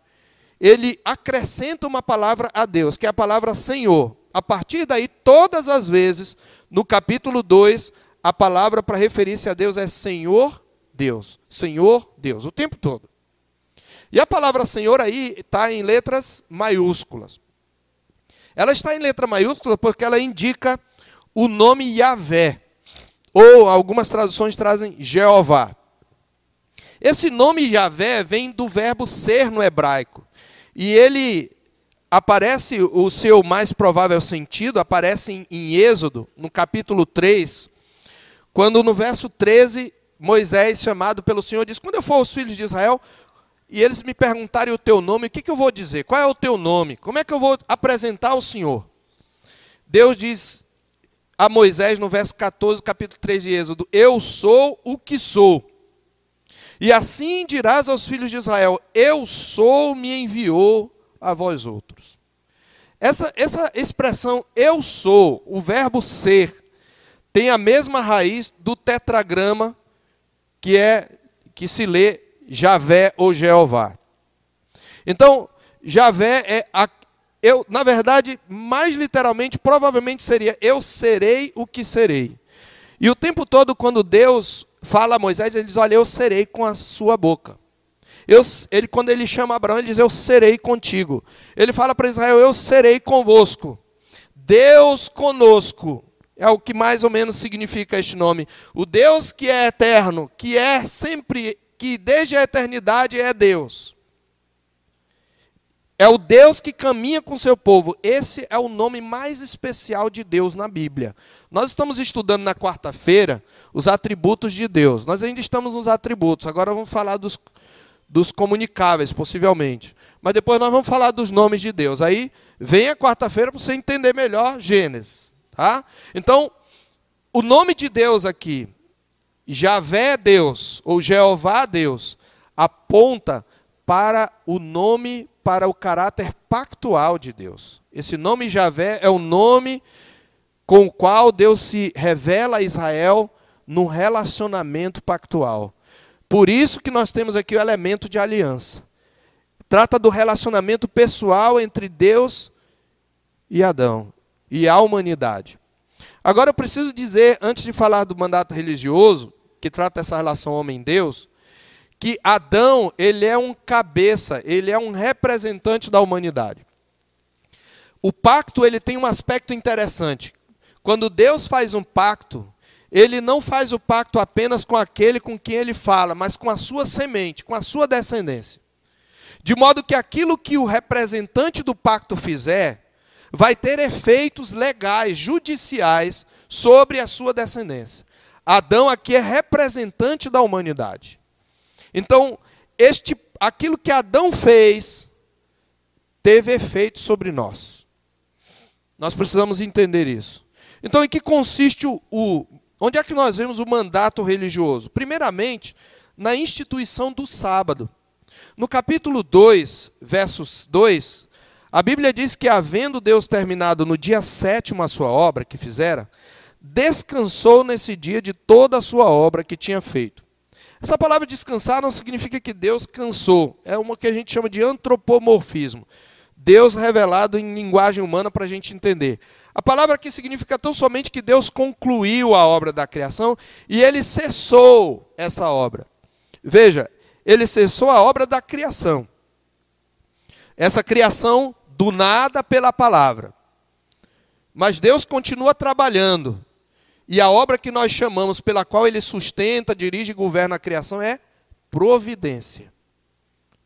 ele acrescenta uma palavra a Deus, que é a palavra Senhor. A partir daí, todas as vezes, no capítulo 2, a palavra para referir-se a Deus é Senhor Deus. Senhor Deus, o tempo todo. E a palavra Senhor aí está em letras maiúsculas. Ela está em letra maiúscula porque ela indica o nome Yahvé. Ou algumas traduções trazem Jeová. Esse nome Javé vem do verbo ser no hebraico. E ele aparece, o seu mais provável sentido, aparece em, em Êxodo, no capítulo 3, quando no verso 13, Moisés, chamado pelo Senhor, diz: Quando eu for aos filhos de Israel, e eles me perguntarem o teu nome, o que, que eu vou dizer? Qual é o teu nome? Como é que eu vou apresentar o Senhor? Deus diz: a Moisés no verso 14, capítulo 3 de Êxodo: Eu sou o que sou. E assim dirás aos filhos de Israel: Eu sou, me enviou a vós outros. Essa, essa expressão eu sou, o verbo ser, tem a mesma raiz do tetragrama que é que se lê Javé ou Jeová. Então, Javé é a, eu, na verdade, mais literalmente, provavelmente seria: eu serei o que serei. E o tempo todo, quando Deus fala a Moisés, ele diz: Olha, eu serei com a sua boca. Eu, ele, quando ele chama Abraão, ele diz: Eu serei contigo. Ele fala para Israel: Eu serei convosco. Deus conosco. É o que mais ou menos significa este nome. O Deus que é eterno, que é sempre, que desde a eternidade é Deus. É o Deus que caminha com seu povo. Esse é o nome mais especial de Deus na Bíblia. Nós estamos estudando na quarta-feira os atributos de Deus. Nós ainda estamos nos atributos. Agora vamos falar dos, dos comunicáveis, possivelmente. Mas depois nós vamos falar dos nomes de Deus. Aí vem a quarta-feira para você entender melhor Gênesis. Tá? Então, o nome de Deus aqui, Javé Deus, ou Jeová Deus, aponta para o nome para o caráter pactual de Deus. Esse nome Javé é o nome com o qual Deus se revela a Israel num relacionamento pactual. Por isso que nós temos aqui o elemento de aliança. Trata do relacionamento pessoal entre Deus e Adão e a humanidade. Agora eu preciso dizer, antes de falar do mandato religioso, que trata essa relação homem-deus, que Adão, ele é um cabeça, ele é um representante da humanidade. O pacto, ele tem um aspecto interessante. Quando Deus faz um pacto, ele não faz o pacto apenas com aquele com quem ele fala, mas com a sua semente, com a sua descendência. De modo que aquilo que o representante do pacto fizer, vai ter efeitos legais, judiciais, sobre a sua descendência. Adão aqui é representante da humanidade. Então, este, aquilo que Adão fez teve efeito sobre nós. Nós precisamos entender isso. Então, em que consiste o, o onde é que nós vemos o mandato religioso? Primeiramente, na instituição do sábado. No capítulo 2, versos 2, a Bíblia diz que, havendo Deus terminado no dia sétimo a sua obra que fizera, descansou nesse dia de toda a sua obra que tinha feito. Essa palavra descansar não significa que Deus cansou. É uma que a gente chama de antropomorfismo. Deus revelado em linguagem humana para a gente entender. A palavra aqui significa tão somente que Deus concluiu a obra da criação e ele cessou essa obra. Veja, ele cessou a obra da criação. Essa criação do nada pela palavra. Mas Deus continua trabalhando. E a obra que nós chamamos, pela qual ele sustenta, dirige e governa a criação, é providência.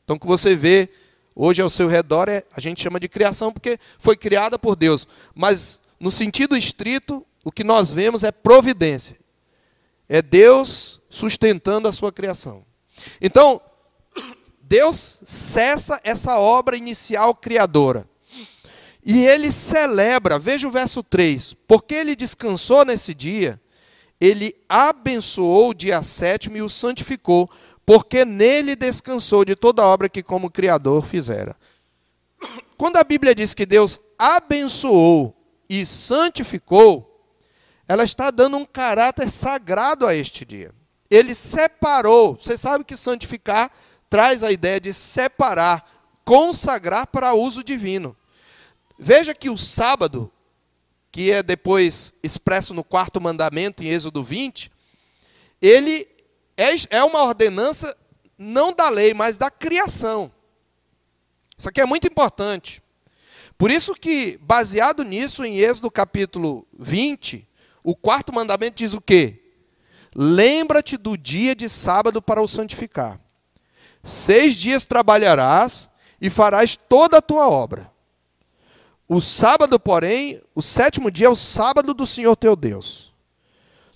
Então, o que você vê hoje ao seu redor, é, a gente chama de criação porque foi criada por Deus. Mas, no sentido estrito, o que nós vemos é providência. É Deus sustentando a sua criação. Então, Deus cessa essa obra inicial criadora. E ele celebra, veja o verso 3: porque ele descansou nesse dia, ele abençoou o dia sétimo e o santificou, porque nele descansou de toda a obra que, como Criador, fizera. Quando a Bíblia diz que Deus abençoou e santificou, ela está dando um caráter sagrado a este dia. Ele separou. Você sabe que santificar traz a ideia de separar, consagrar para uso divino. Veja que o sábado, que é depois expresso no quarto mandamento em Êxodo 20, ele é, é uma ordenança não da lei, mas da criação. Isso aqui é muito importante. Por isso que, baseado nisso, em Êxodo capítulo 20, o quarto mandamento diz o quê? Lembra-te do dia de sábado para o santificar. Seis dias trabalharás e farás toda a tua obra. O sábado, porém, o sétimo dia é o sábado do Senhor teu Deus.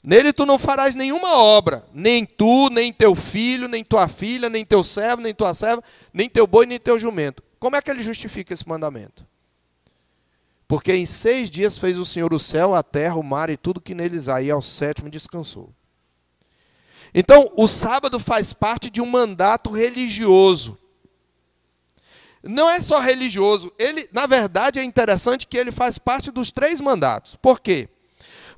Nele tu não farás nenhuma obra, nem tu, nem teu filho, nem tua filha, nem teu servo, nem tua serva, nem teu boi, nem teu jumento. Como é que ele justifica esse mandamento? Porque em seis dias fez o Senhor o céu, a terra, o mar e tudo que neles há, e ao sétimo descansou. Então, o sábado faz parte de um mandato religioso. Não é só religioso, ele, na verdade, é interessante que ele faz parte dos três mandatos. Por quê?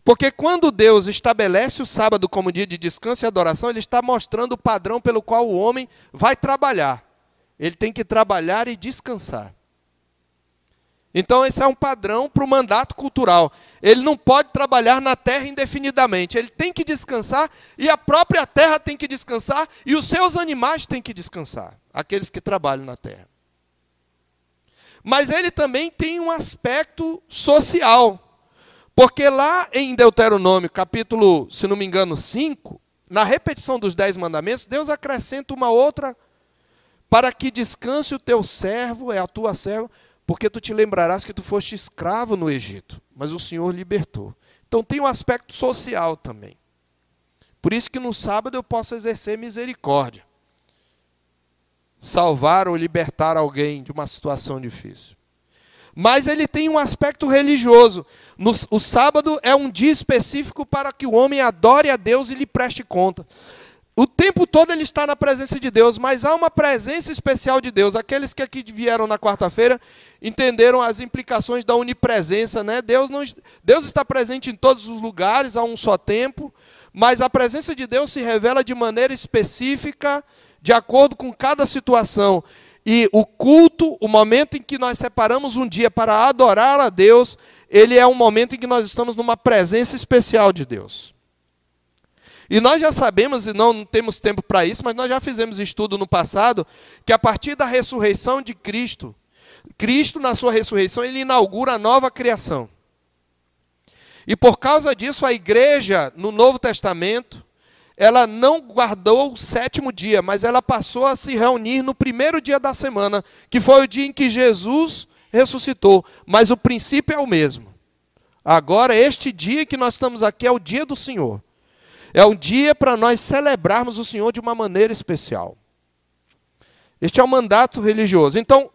Porque quando Deus estabelece o sábado como dia de descanso e adoração, ele está mostrando o padrão pelo qual o homem vai trabalhar. Ele tem que trabalhar e descansar. Então, esse é um padrão para o mandato cultural. Ele não pode trabalhar na terra indefinidamente. Ele tem que descansar e a própria terra tem que descansar e os seus animais têm que descansar aqueles que trabalham na terra. Mas ele também tem um aspecto social. Porque lá em Deuteronômio, capítulo, se não me engano, 5, na repetição dos dez mandamentos, Deus acrescenta uma outra para que descanse o teu servo, é a tua serva, porque tu te lembrarás que tu foste escravo no Egito, mas o Senhor libertou. Então tem um aspecto social também. Por isso que no sábado eu posso exercer misericórdia. Salvar ou libertar alguém de uma situação difícil. Mas ele tem um aspecto religioso. O sábado é um dia específico para que o homem adore a Deus e lhe preste conta. O tempo todo ele está na presença de Deus, mas há uma presença especial de Deus. Aqueles que aqui vieram na quarta-feira entenderam as implicações da onipresença, né? Deus, não, Deus está presente em todos os lugares a um só tempo, mas a presença de Deus se revela de maneira específica, de acordo com cada situação. E o culto, o momento em que nós separamos um dia para adorar a Deus, ele é um momento em que nós estamos numa presença especial de Deus. E nós já sabemos, e não temos tempo para isso, mas nós já fizemos estudo no passado, que a partir da ressurreição de Cristo, Cristo, na sua ressurreição, ele inaugura a nova criação. E por causa disso, a igreja, no Novo Testamento, ela não guardou o sétimo dia, mas ela passou a se reunir no primeiro dia da semana, que foi o dia em que Jesus ressuscitou. Mas o princípio é o mesmo. Agora, este dia que nós estamos aqui é o dia do Senhor. É um dia para nós celebrarmos o Senhor de uma maneira especial. Este é o mandato religioso. Então,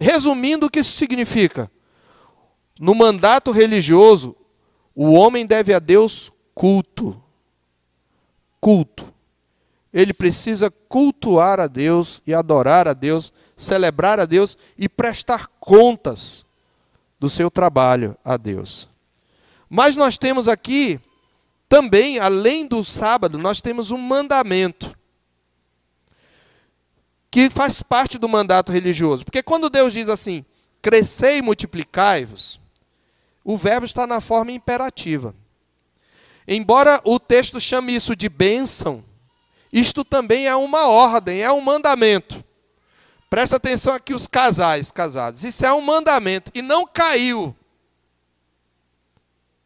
resumindo, o que isso significa? No mandato religioso, o homem deve a Deus culto. Culto. Ele precisa cultuar a Deus e adorar a Deus, celebrar a Deus e prestar contas do seu trabalho a Deus. Mas nós temos aqui também, além do sábado, nós temos um mandamento que faz parte do mandato religioso. Porque quando Deus diz assim: crescei e multiplicai-vos, o verbo está na forma imperativa. Embora o texto chame isso de bênção, isto também é uma ordem, é um mandamento. Presta atenção aqui os casais casados. Isso é um mandamento e não caiu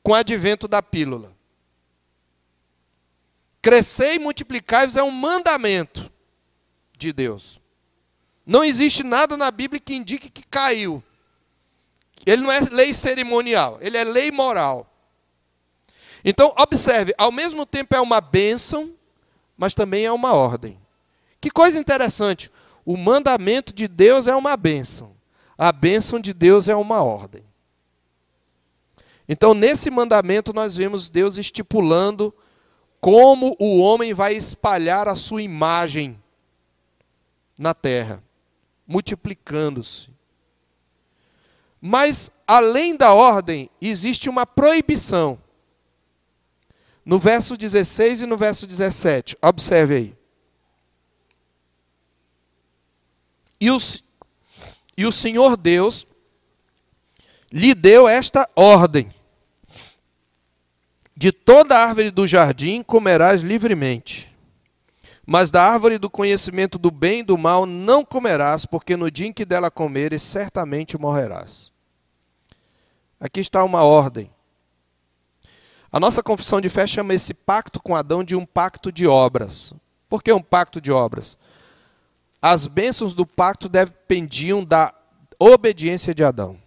com o advento da pílula. Crescer e multiplicar-vos é um mandamento de Deus. Não existe nada na Bíblia que indique que caiu. Ele não é lei cerimonial, ele é lei moral. Então, observe, ao mesmo tempo é uma bênção, mas também é uma ordem. Que coisa interessante. o mandamento de Deus é uma bênção, a bênção de Deus é uma ordem. Então, nesse mandamento, nós vemos Deus estipulando como o homem vai espalhar a sua imagem na terra, multiplicando-se. Mas, além da ordem, existe uma proibição. No verso 16 e no verso 17, observe aí. E o, e o Senhor Deus lhe deu esta ordem: De toda árvore do jardim comerás livremente, mas da árvore do conhecimento do bem e do mal não comerás, porque no dia em que dela comeres, certamente morrerás. Aqui está uma ordem. A nossa confissão de fé chama esse pacto com Adão de um pacto de obras. Por que um pacto de obras? As bênçãos do pacto dependiam da obediência de Adão.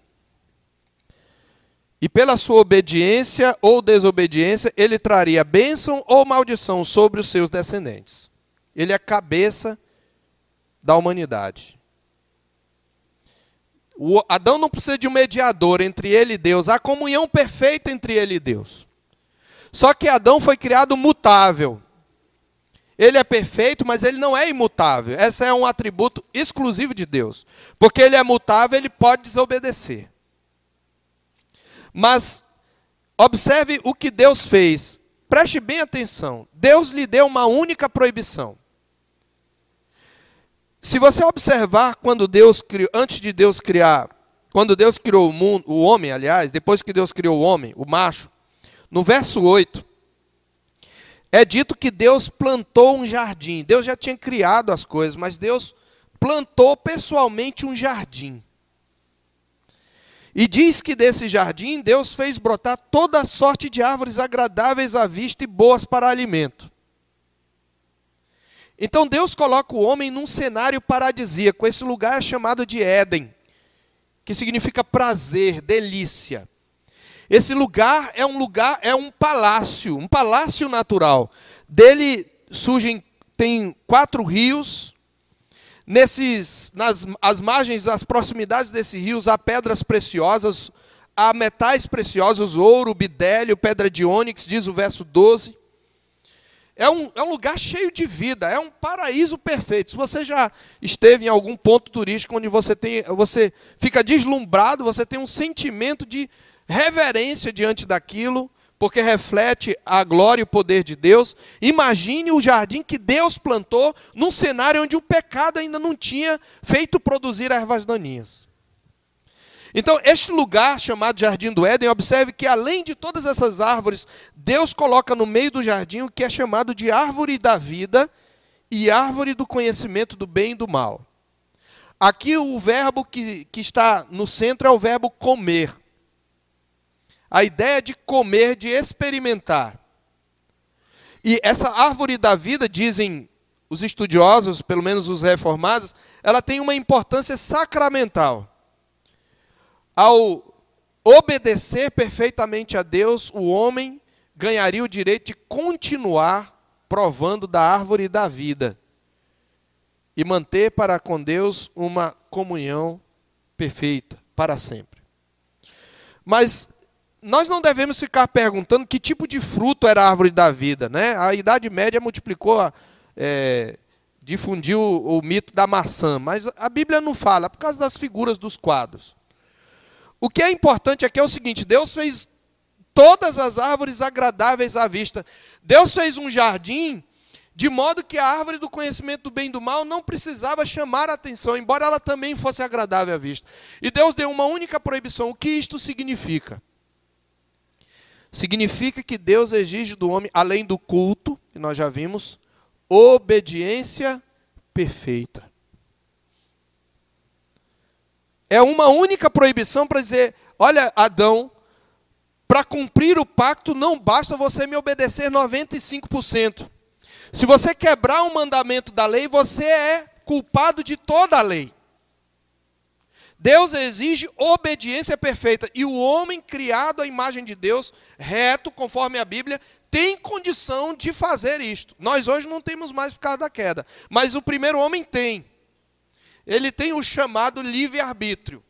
E pela sua obediência ou desobediência, ele traria bênção ou maldição sobre os seus descendentes. Ele é a cabeça da humanidade. O Adão não precisa de um mediador entre ele e Deus, há comunhão perfeita entre ele e Deus. Só que Adão foi criado mutável. Ele é perfeito, mas ele não é imutável. Esse é um atributo exclusivo de Deus. Porque ele é mutável, ele pode desobedecer. Mas observe o que Deus fez. Preste bem atenção. Deus lhe deu uma única proibição. Se você observar quando Deus criou, antes de Deus criar, quando Deus criou o mundo, o homem, aliás, depois que Deus criou o homem, o macho, no verso 8, é dito que Deus plantou um jardim. Deus já tinha criado as coisas, mas Deus plantou pessoalmente um jardim. E diz que desse jardim Deus fez brotar toda sorte de árvores agradáveis à vista e boas para alimento. Então Deus coloca o homem num cenário paradisíaco. Esse lugar é chamado de Éden, que significa prazer, delícia. Esse lugar é um lugar, é um palácio, um palácio natural. Dele surgem, tem quatro rios. Nesses, nas as margens, as proximidades desses rios, há pedras preciosas, há metais preciosos, ouro, bidélio, pedra de ônix, diz o verso 12. É um, é um lugar cheio de vida, é um paraíso perfeito. Se você já esteve em algum ponto turístico onde você, tem, você fica deslumbrado, você tem um sentimento de reverência diante daquilo, porque reflete a glória e o poder de Deus. Imagine o jardim que Deus plantou num cenário onde o pecado ainda não tinha feito produzir ervas daninhas. Então, este lugar chamado Jardim do Éden, observe que além de todas essas árvores, Deus coloca no meio do jardim o que é chamado de árvore da vida e árvore do conhecimento do bem e do mal. Aqui o verbo que, que está no centro é o verbo comer a ideia de comer, de experimentar. E essa árvore da vida, dizem os estudiosos, pelo menos os reformados, ela tem uma importância sacramental. Ao obedecer perfeitamente a Deus, o homem ganharia o direito de continuar provando da árvore da vida e manter para com Deus uma comunhão perfeita para sempre. Mas nós não devemos ficar perguntando que tipo de fruto era a árvore da vida. Né? A Idade Média multiplicou, é, difundiu o, o mito da maçã, mas a Bíblia não fala, por causa das figuras dos quadros. O que é importante aqui é o seguinte: Deus fez todas as árvores agradáveis à vista. Deus fez um jardim de modo que a árvore do conhecimento do bem e do mal não precisava chamar a atenção, embora ela também fosse agradável à vista. E Deus deu uma única proibição. O que isto significa? Significa que Deus exige do homem, além do culto, que nós já vimos, obediência perfeita. É uma única proibição para dizer: olha, Adão, para cumprir o pacto não basta você me obedecer 95%. Se você quebrar um mandamento da lei, você é culpado de toda a lei. Deus exige obediência perfeita. E o homem criado à imagem de Deus, reto, conforme a Bíblia, tem condição de fazer isto. Nós hoje não temos mais por causa da queda. Mas o primeiro homem tem. ele tem o chamado livre-arbítrio.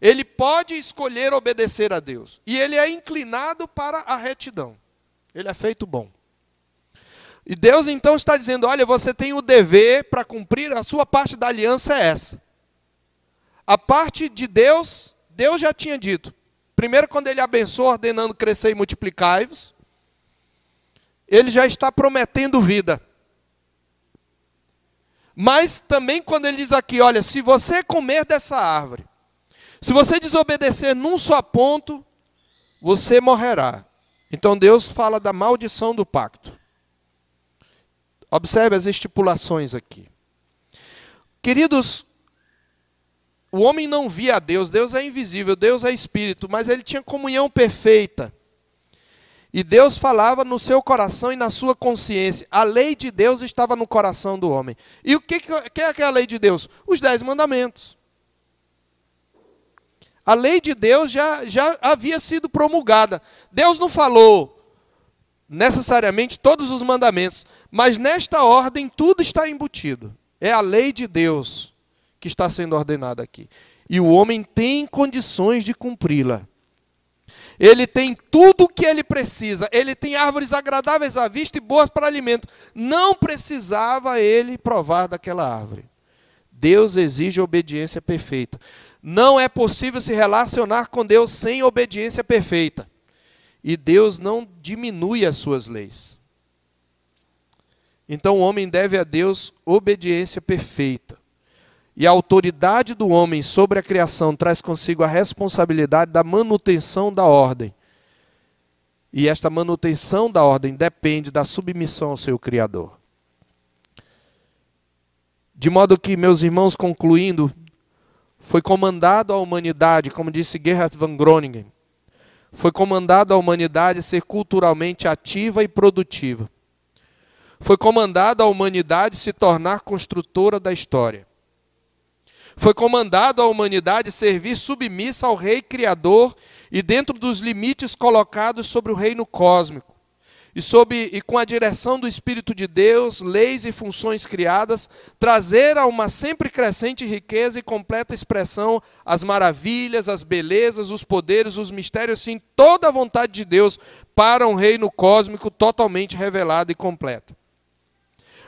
Ele pode escolher obedecer a Deus. E ele é inclinado para a retidão. Ele é feito bom. E Deus então está dizendo: olha, você tem o dever para cumprir, a sua parte da aliança é essa. A parte de Deus, Deus já tinha dito. Primeiro, quando ele abençoa, ordenando crescer e multiplicar-vos, ele já está prometendo vida. Mas também quando ele diz aqui, olha, se você comer dessa árvore, se você desobedecer num só ponto, você morrerá. Então Deus fala da maldição do pacto. Observe as estipulações aqui. Queridos, o homem não via a Deus, Deus é invisível, Deus é espírito, mas ele tinha comunhão perfeita. E Deus falava no seu coração e na sua consciência. A lei de Deus estava no coração do homem. E o que, que é a lei de Deus? Os dez mandamentos. A lei de Deus já, já havia sido promulgada. Deus não falou necessariamente todos os mandamentos, mas nesta ordem tudo está embutido. É a lei de Deus que está sendo ordenada aqui. E o homem tem condições de cumpri-la. Ele tem tudo o que ele precisa. Ele tem árvores agradáveis à vista e boas para alimento. Não precisava ele provar daquela árvore. Deus exige obediência perfeita. Não é possível se relacionar com Deus sem obediência perfeita. E Deus não diminui as suas leis. Então o homem deve a Deus obediência perfeita. E a autoridade do homem sobre a criação traz consigo a responsabilidade da manutenção da ordem. E esta manutenção da ordem depende da submissão ao seu Criador. De modo que, meus irmãos, concluindo, foi comandado à humanidade, como disse Gerhard van Groningen, foi comandado à humanidade ser culturalmente ativa e produtiva. Foi comandado à humanidade se tornar construtora da história. Foi comandado à humanidade servir submissa ao Rei Criador e dentro dos limites colocados sobre o reino cósmico e, sob, e com a direção do Espírito de Deus, leis e funções criadas, trazer a uma sempre crescente riqueza e completa expressão as maravilhas, as belezas, os poderes, os mistérios, sim, toda a vontade de Deus para um reino cósmico totalmente revelado e completo.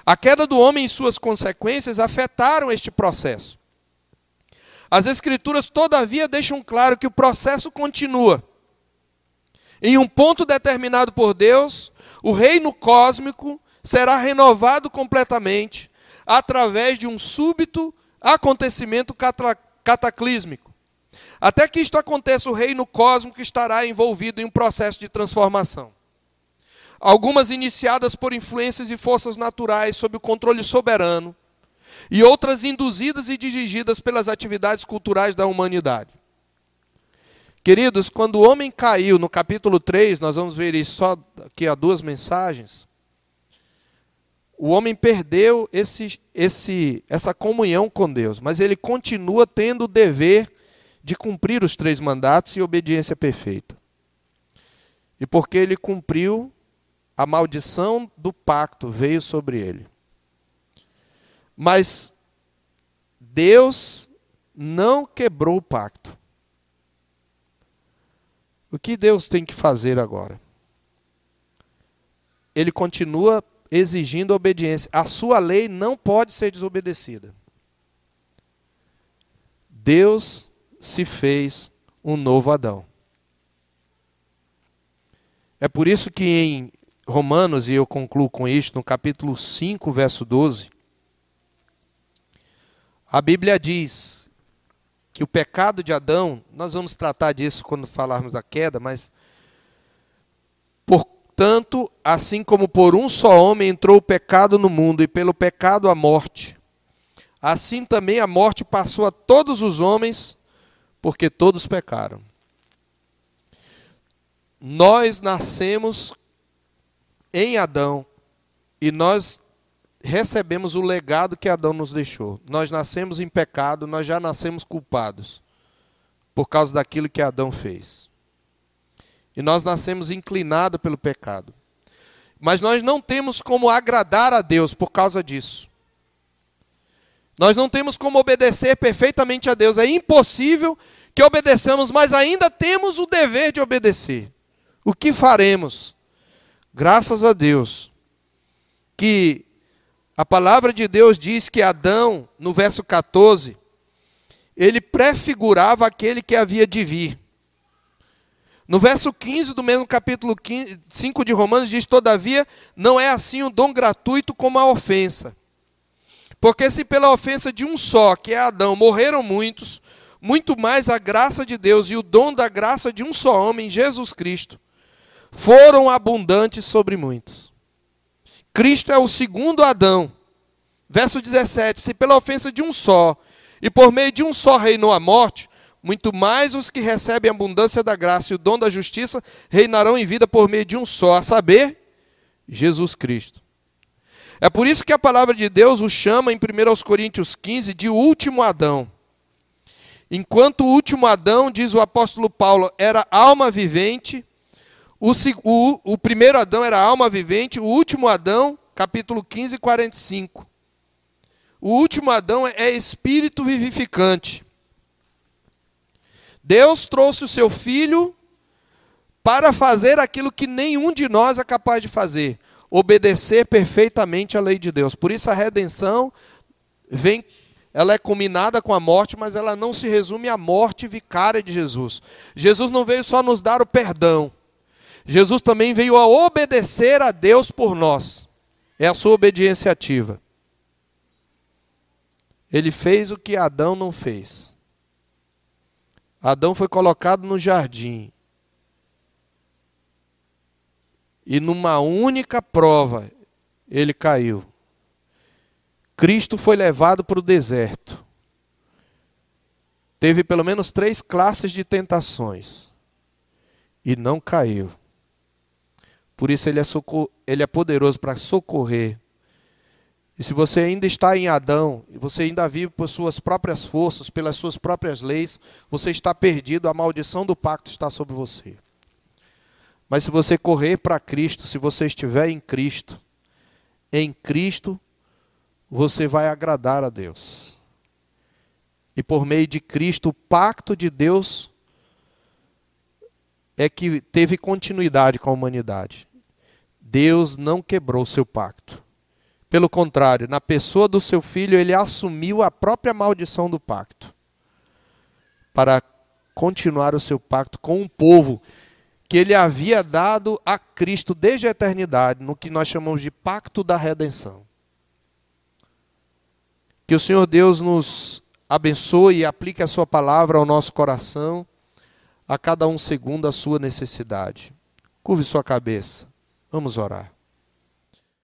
A queda do homem e suas consequências afetaram este processo. As Escrituras, todavia, deixam claro que o processo continua. Em um ponto determinado por Deus, o reino cósmico será renovado completamente através de um súbito acontecimento cataclísmico. Até que isto aconteça, o reino cósmico estará envolvido em um processo de transformação. Algumas iniciadas por influências e forças naturais sob o controle soberano, e outras induzidas e dirigidas pelas atividades culturais da humanidade. Queridos, quando o homem caiu, no capítulo 3, nós vamos ver isso só aqui há duas mensagens. O homem perdeu esse, esse, essa comunhão com Deus, mas ele continua tendo o dever de cumprir os três mandatos e obediência perfeita. E porque ele cumpriu, a maldição do pacto veio sobre ele. Mas Deus não quebrou o pacto. O que Deus tem que fazer agora? Ele continua exigindo obediência. A sua lei não pode ser desobedecida. Deus se fez um novo Adão. É por isso que em Romanos, e eu concluo com isto, no capítulo 5, verso 12, a Bíblia diz que o pecado de Adão, nós vamos tratar disso quando falarmos da queda, mas portanto, assim como por um só homem entrou o pecado no mundo e pelo pecado a morte, assim também a morte passou a todos os homens, porque todos pecaram. Nós nascemos em Adão e nós recebemos o legado que Adão nos deixou. Nós nascemos em pecado, nós já nascemos culpados por causa daquilo que Adão fez. E nós nascemos inclinados pelo pecado. Mas nós não temos como agradar a Deus por causa disso. Nós não temos como obedecer perfeitamente a Deus. É impossível que obedeçamos, mas ainda temos o dever de obedecer. O que faremos? Graças a Deus, que a palavra de Deus diz que Adão, no verso 14, ele prefigurava aquele que havia de vir. No verso 15 do mesmo capítulo 15, 5 de Romanos diz: Todavia, não é assim o dom gratuito como a ofensa. Porque se pela ofensa de um só, que é Adão, morreram muitos, muito mais a graça de Deus e o dom da graça de um só homem, Jesus Cristo, foram abundantes sobre muitos. Cristo é o segundo Adão. Verso 17: Se pela ofensa de um só, e por meio de um só reinou a morte, muito mais os que recebem a abundância da graça e o dom da justiça reinarão em vida por meio de um só, a saber, Jesus Cristo. É por isso que a palavra de Deus o chama em 1 Coríntios 15 de último Adão. Enquanto o último Adão, diz o apóstolo Paulo, era alma vivente, o, o, o primeiro Adão era alma vivente, o último Adão, capítulo 15, 45. O último Adão é espírito vivificante. Deus trouxe o seu filho para fazer aquilo que nenhum de nós é capaz de fazer: obedecer perfeitamente à lei de Deus. Por isso a redenção vem ela é combinada com a morte, mas ela não se resume à morte vicária de Jesus. Jesus não veio só nos dar o perdão. Jesus também veio a obedecer a Deus por nós. É a sua obediência ativa. Ele fez o que Adão não fez. Adão foi colocado no jardim. E numa única prova, ele caiu. Cristo foi levado para o deserto. Teve pelo menos três classes de tentações. E não caiu. Por isso ele é, ele é poderoso para socorrer. E se você ainda está em Adão, e você ainda vive por suas próprias forças, pelas suas próprias leis, você está perdido, a maldição do pacto está sobre você. Mas se você correr para Cristo, se você estiver em Cristo, em Cristo você vai agradar a Deus. E por meio de Cristo, o pacto de Deus é que teve continuidade com a humanidade. Deus não quebrou seu pacto. Pelo contrário, na pessoa do seu filho, ele assumiu a própria maldição do pacto para continuar o seu pacto com um povo que ele havia dado a Cristo desde a eternidade, no que nós chamamos de pacto da redenção. Que o Senhor Deus nos abençoe e aplique a sua palavra ao nosso coração, a cada um segundo a sua necessidade. Curve sua cabeça. Vamos orar.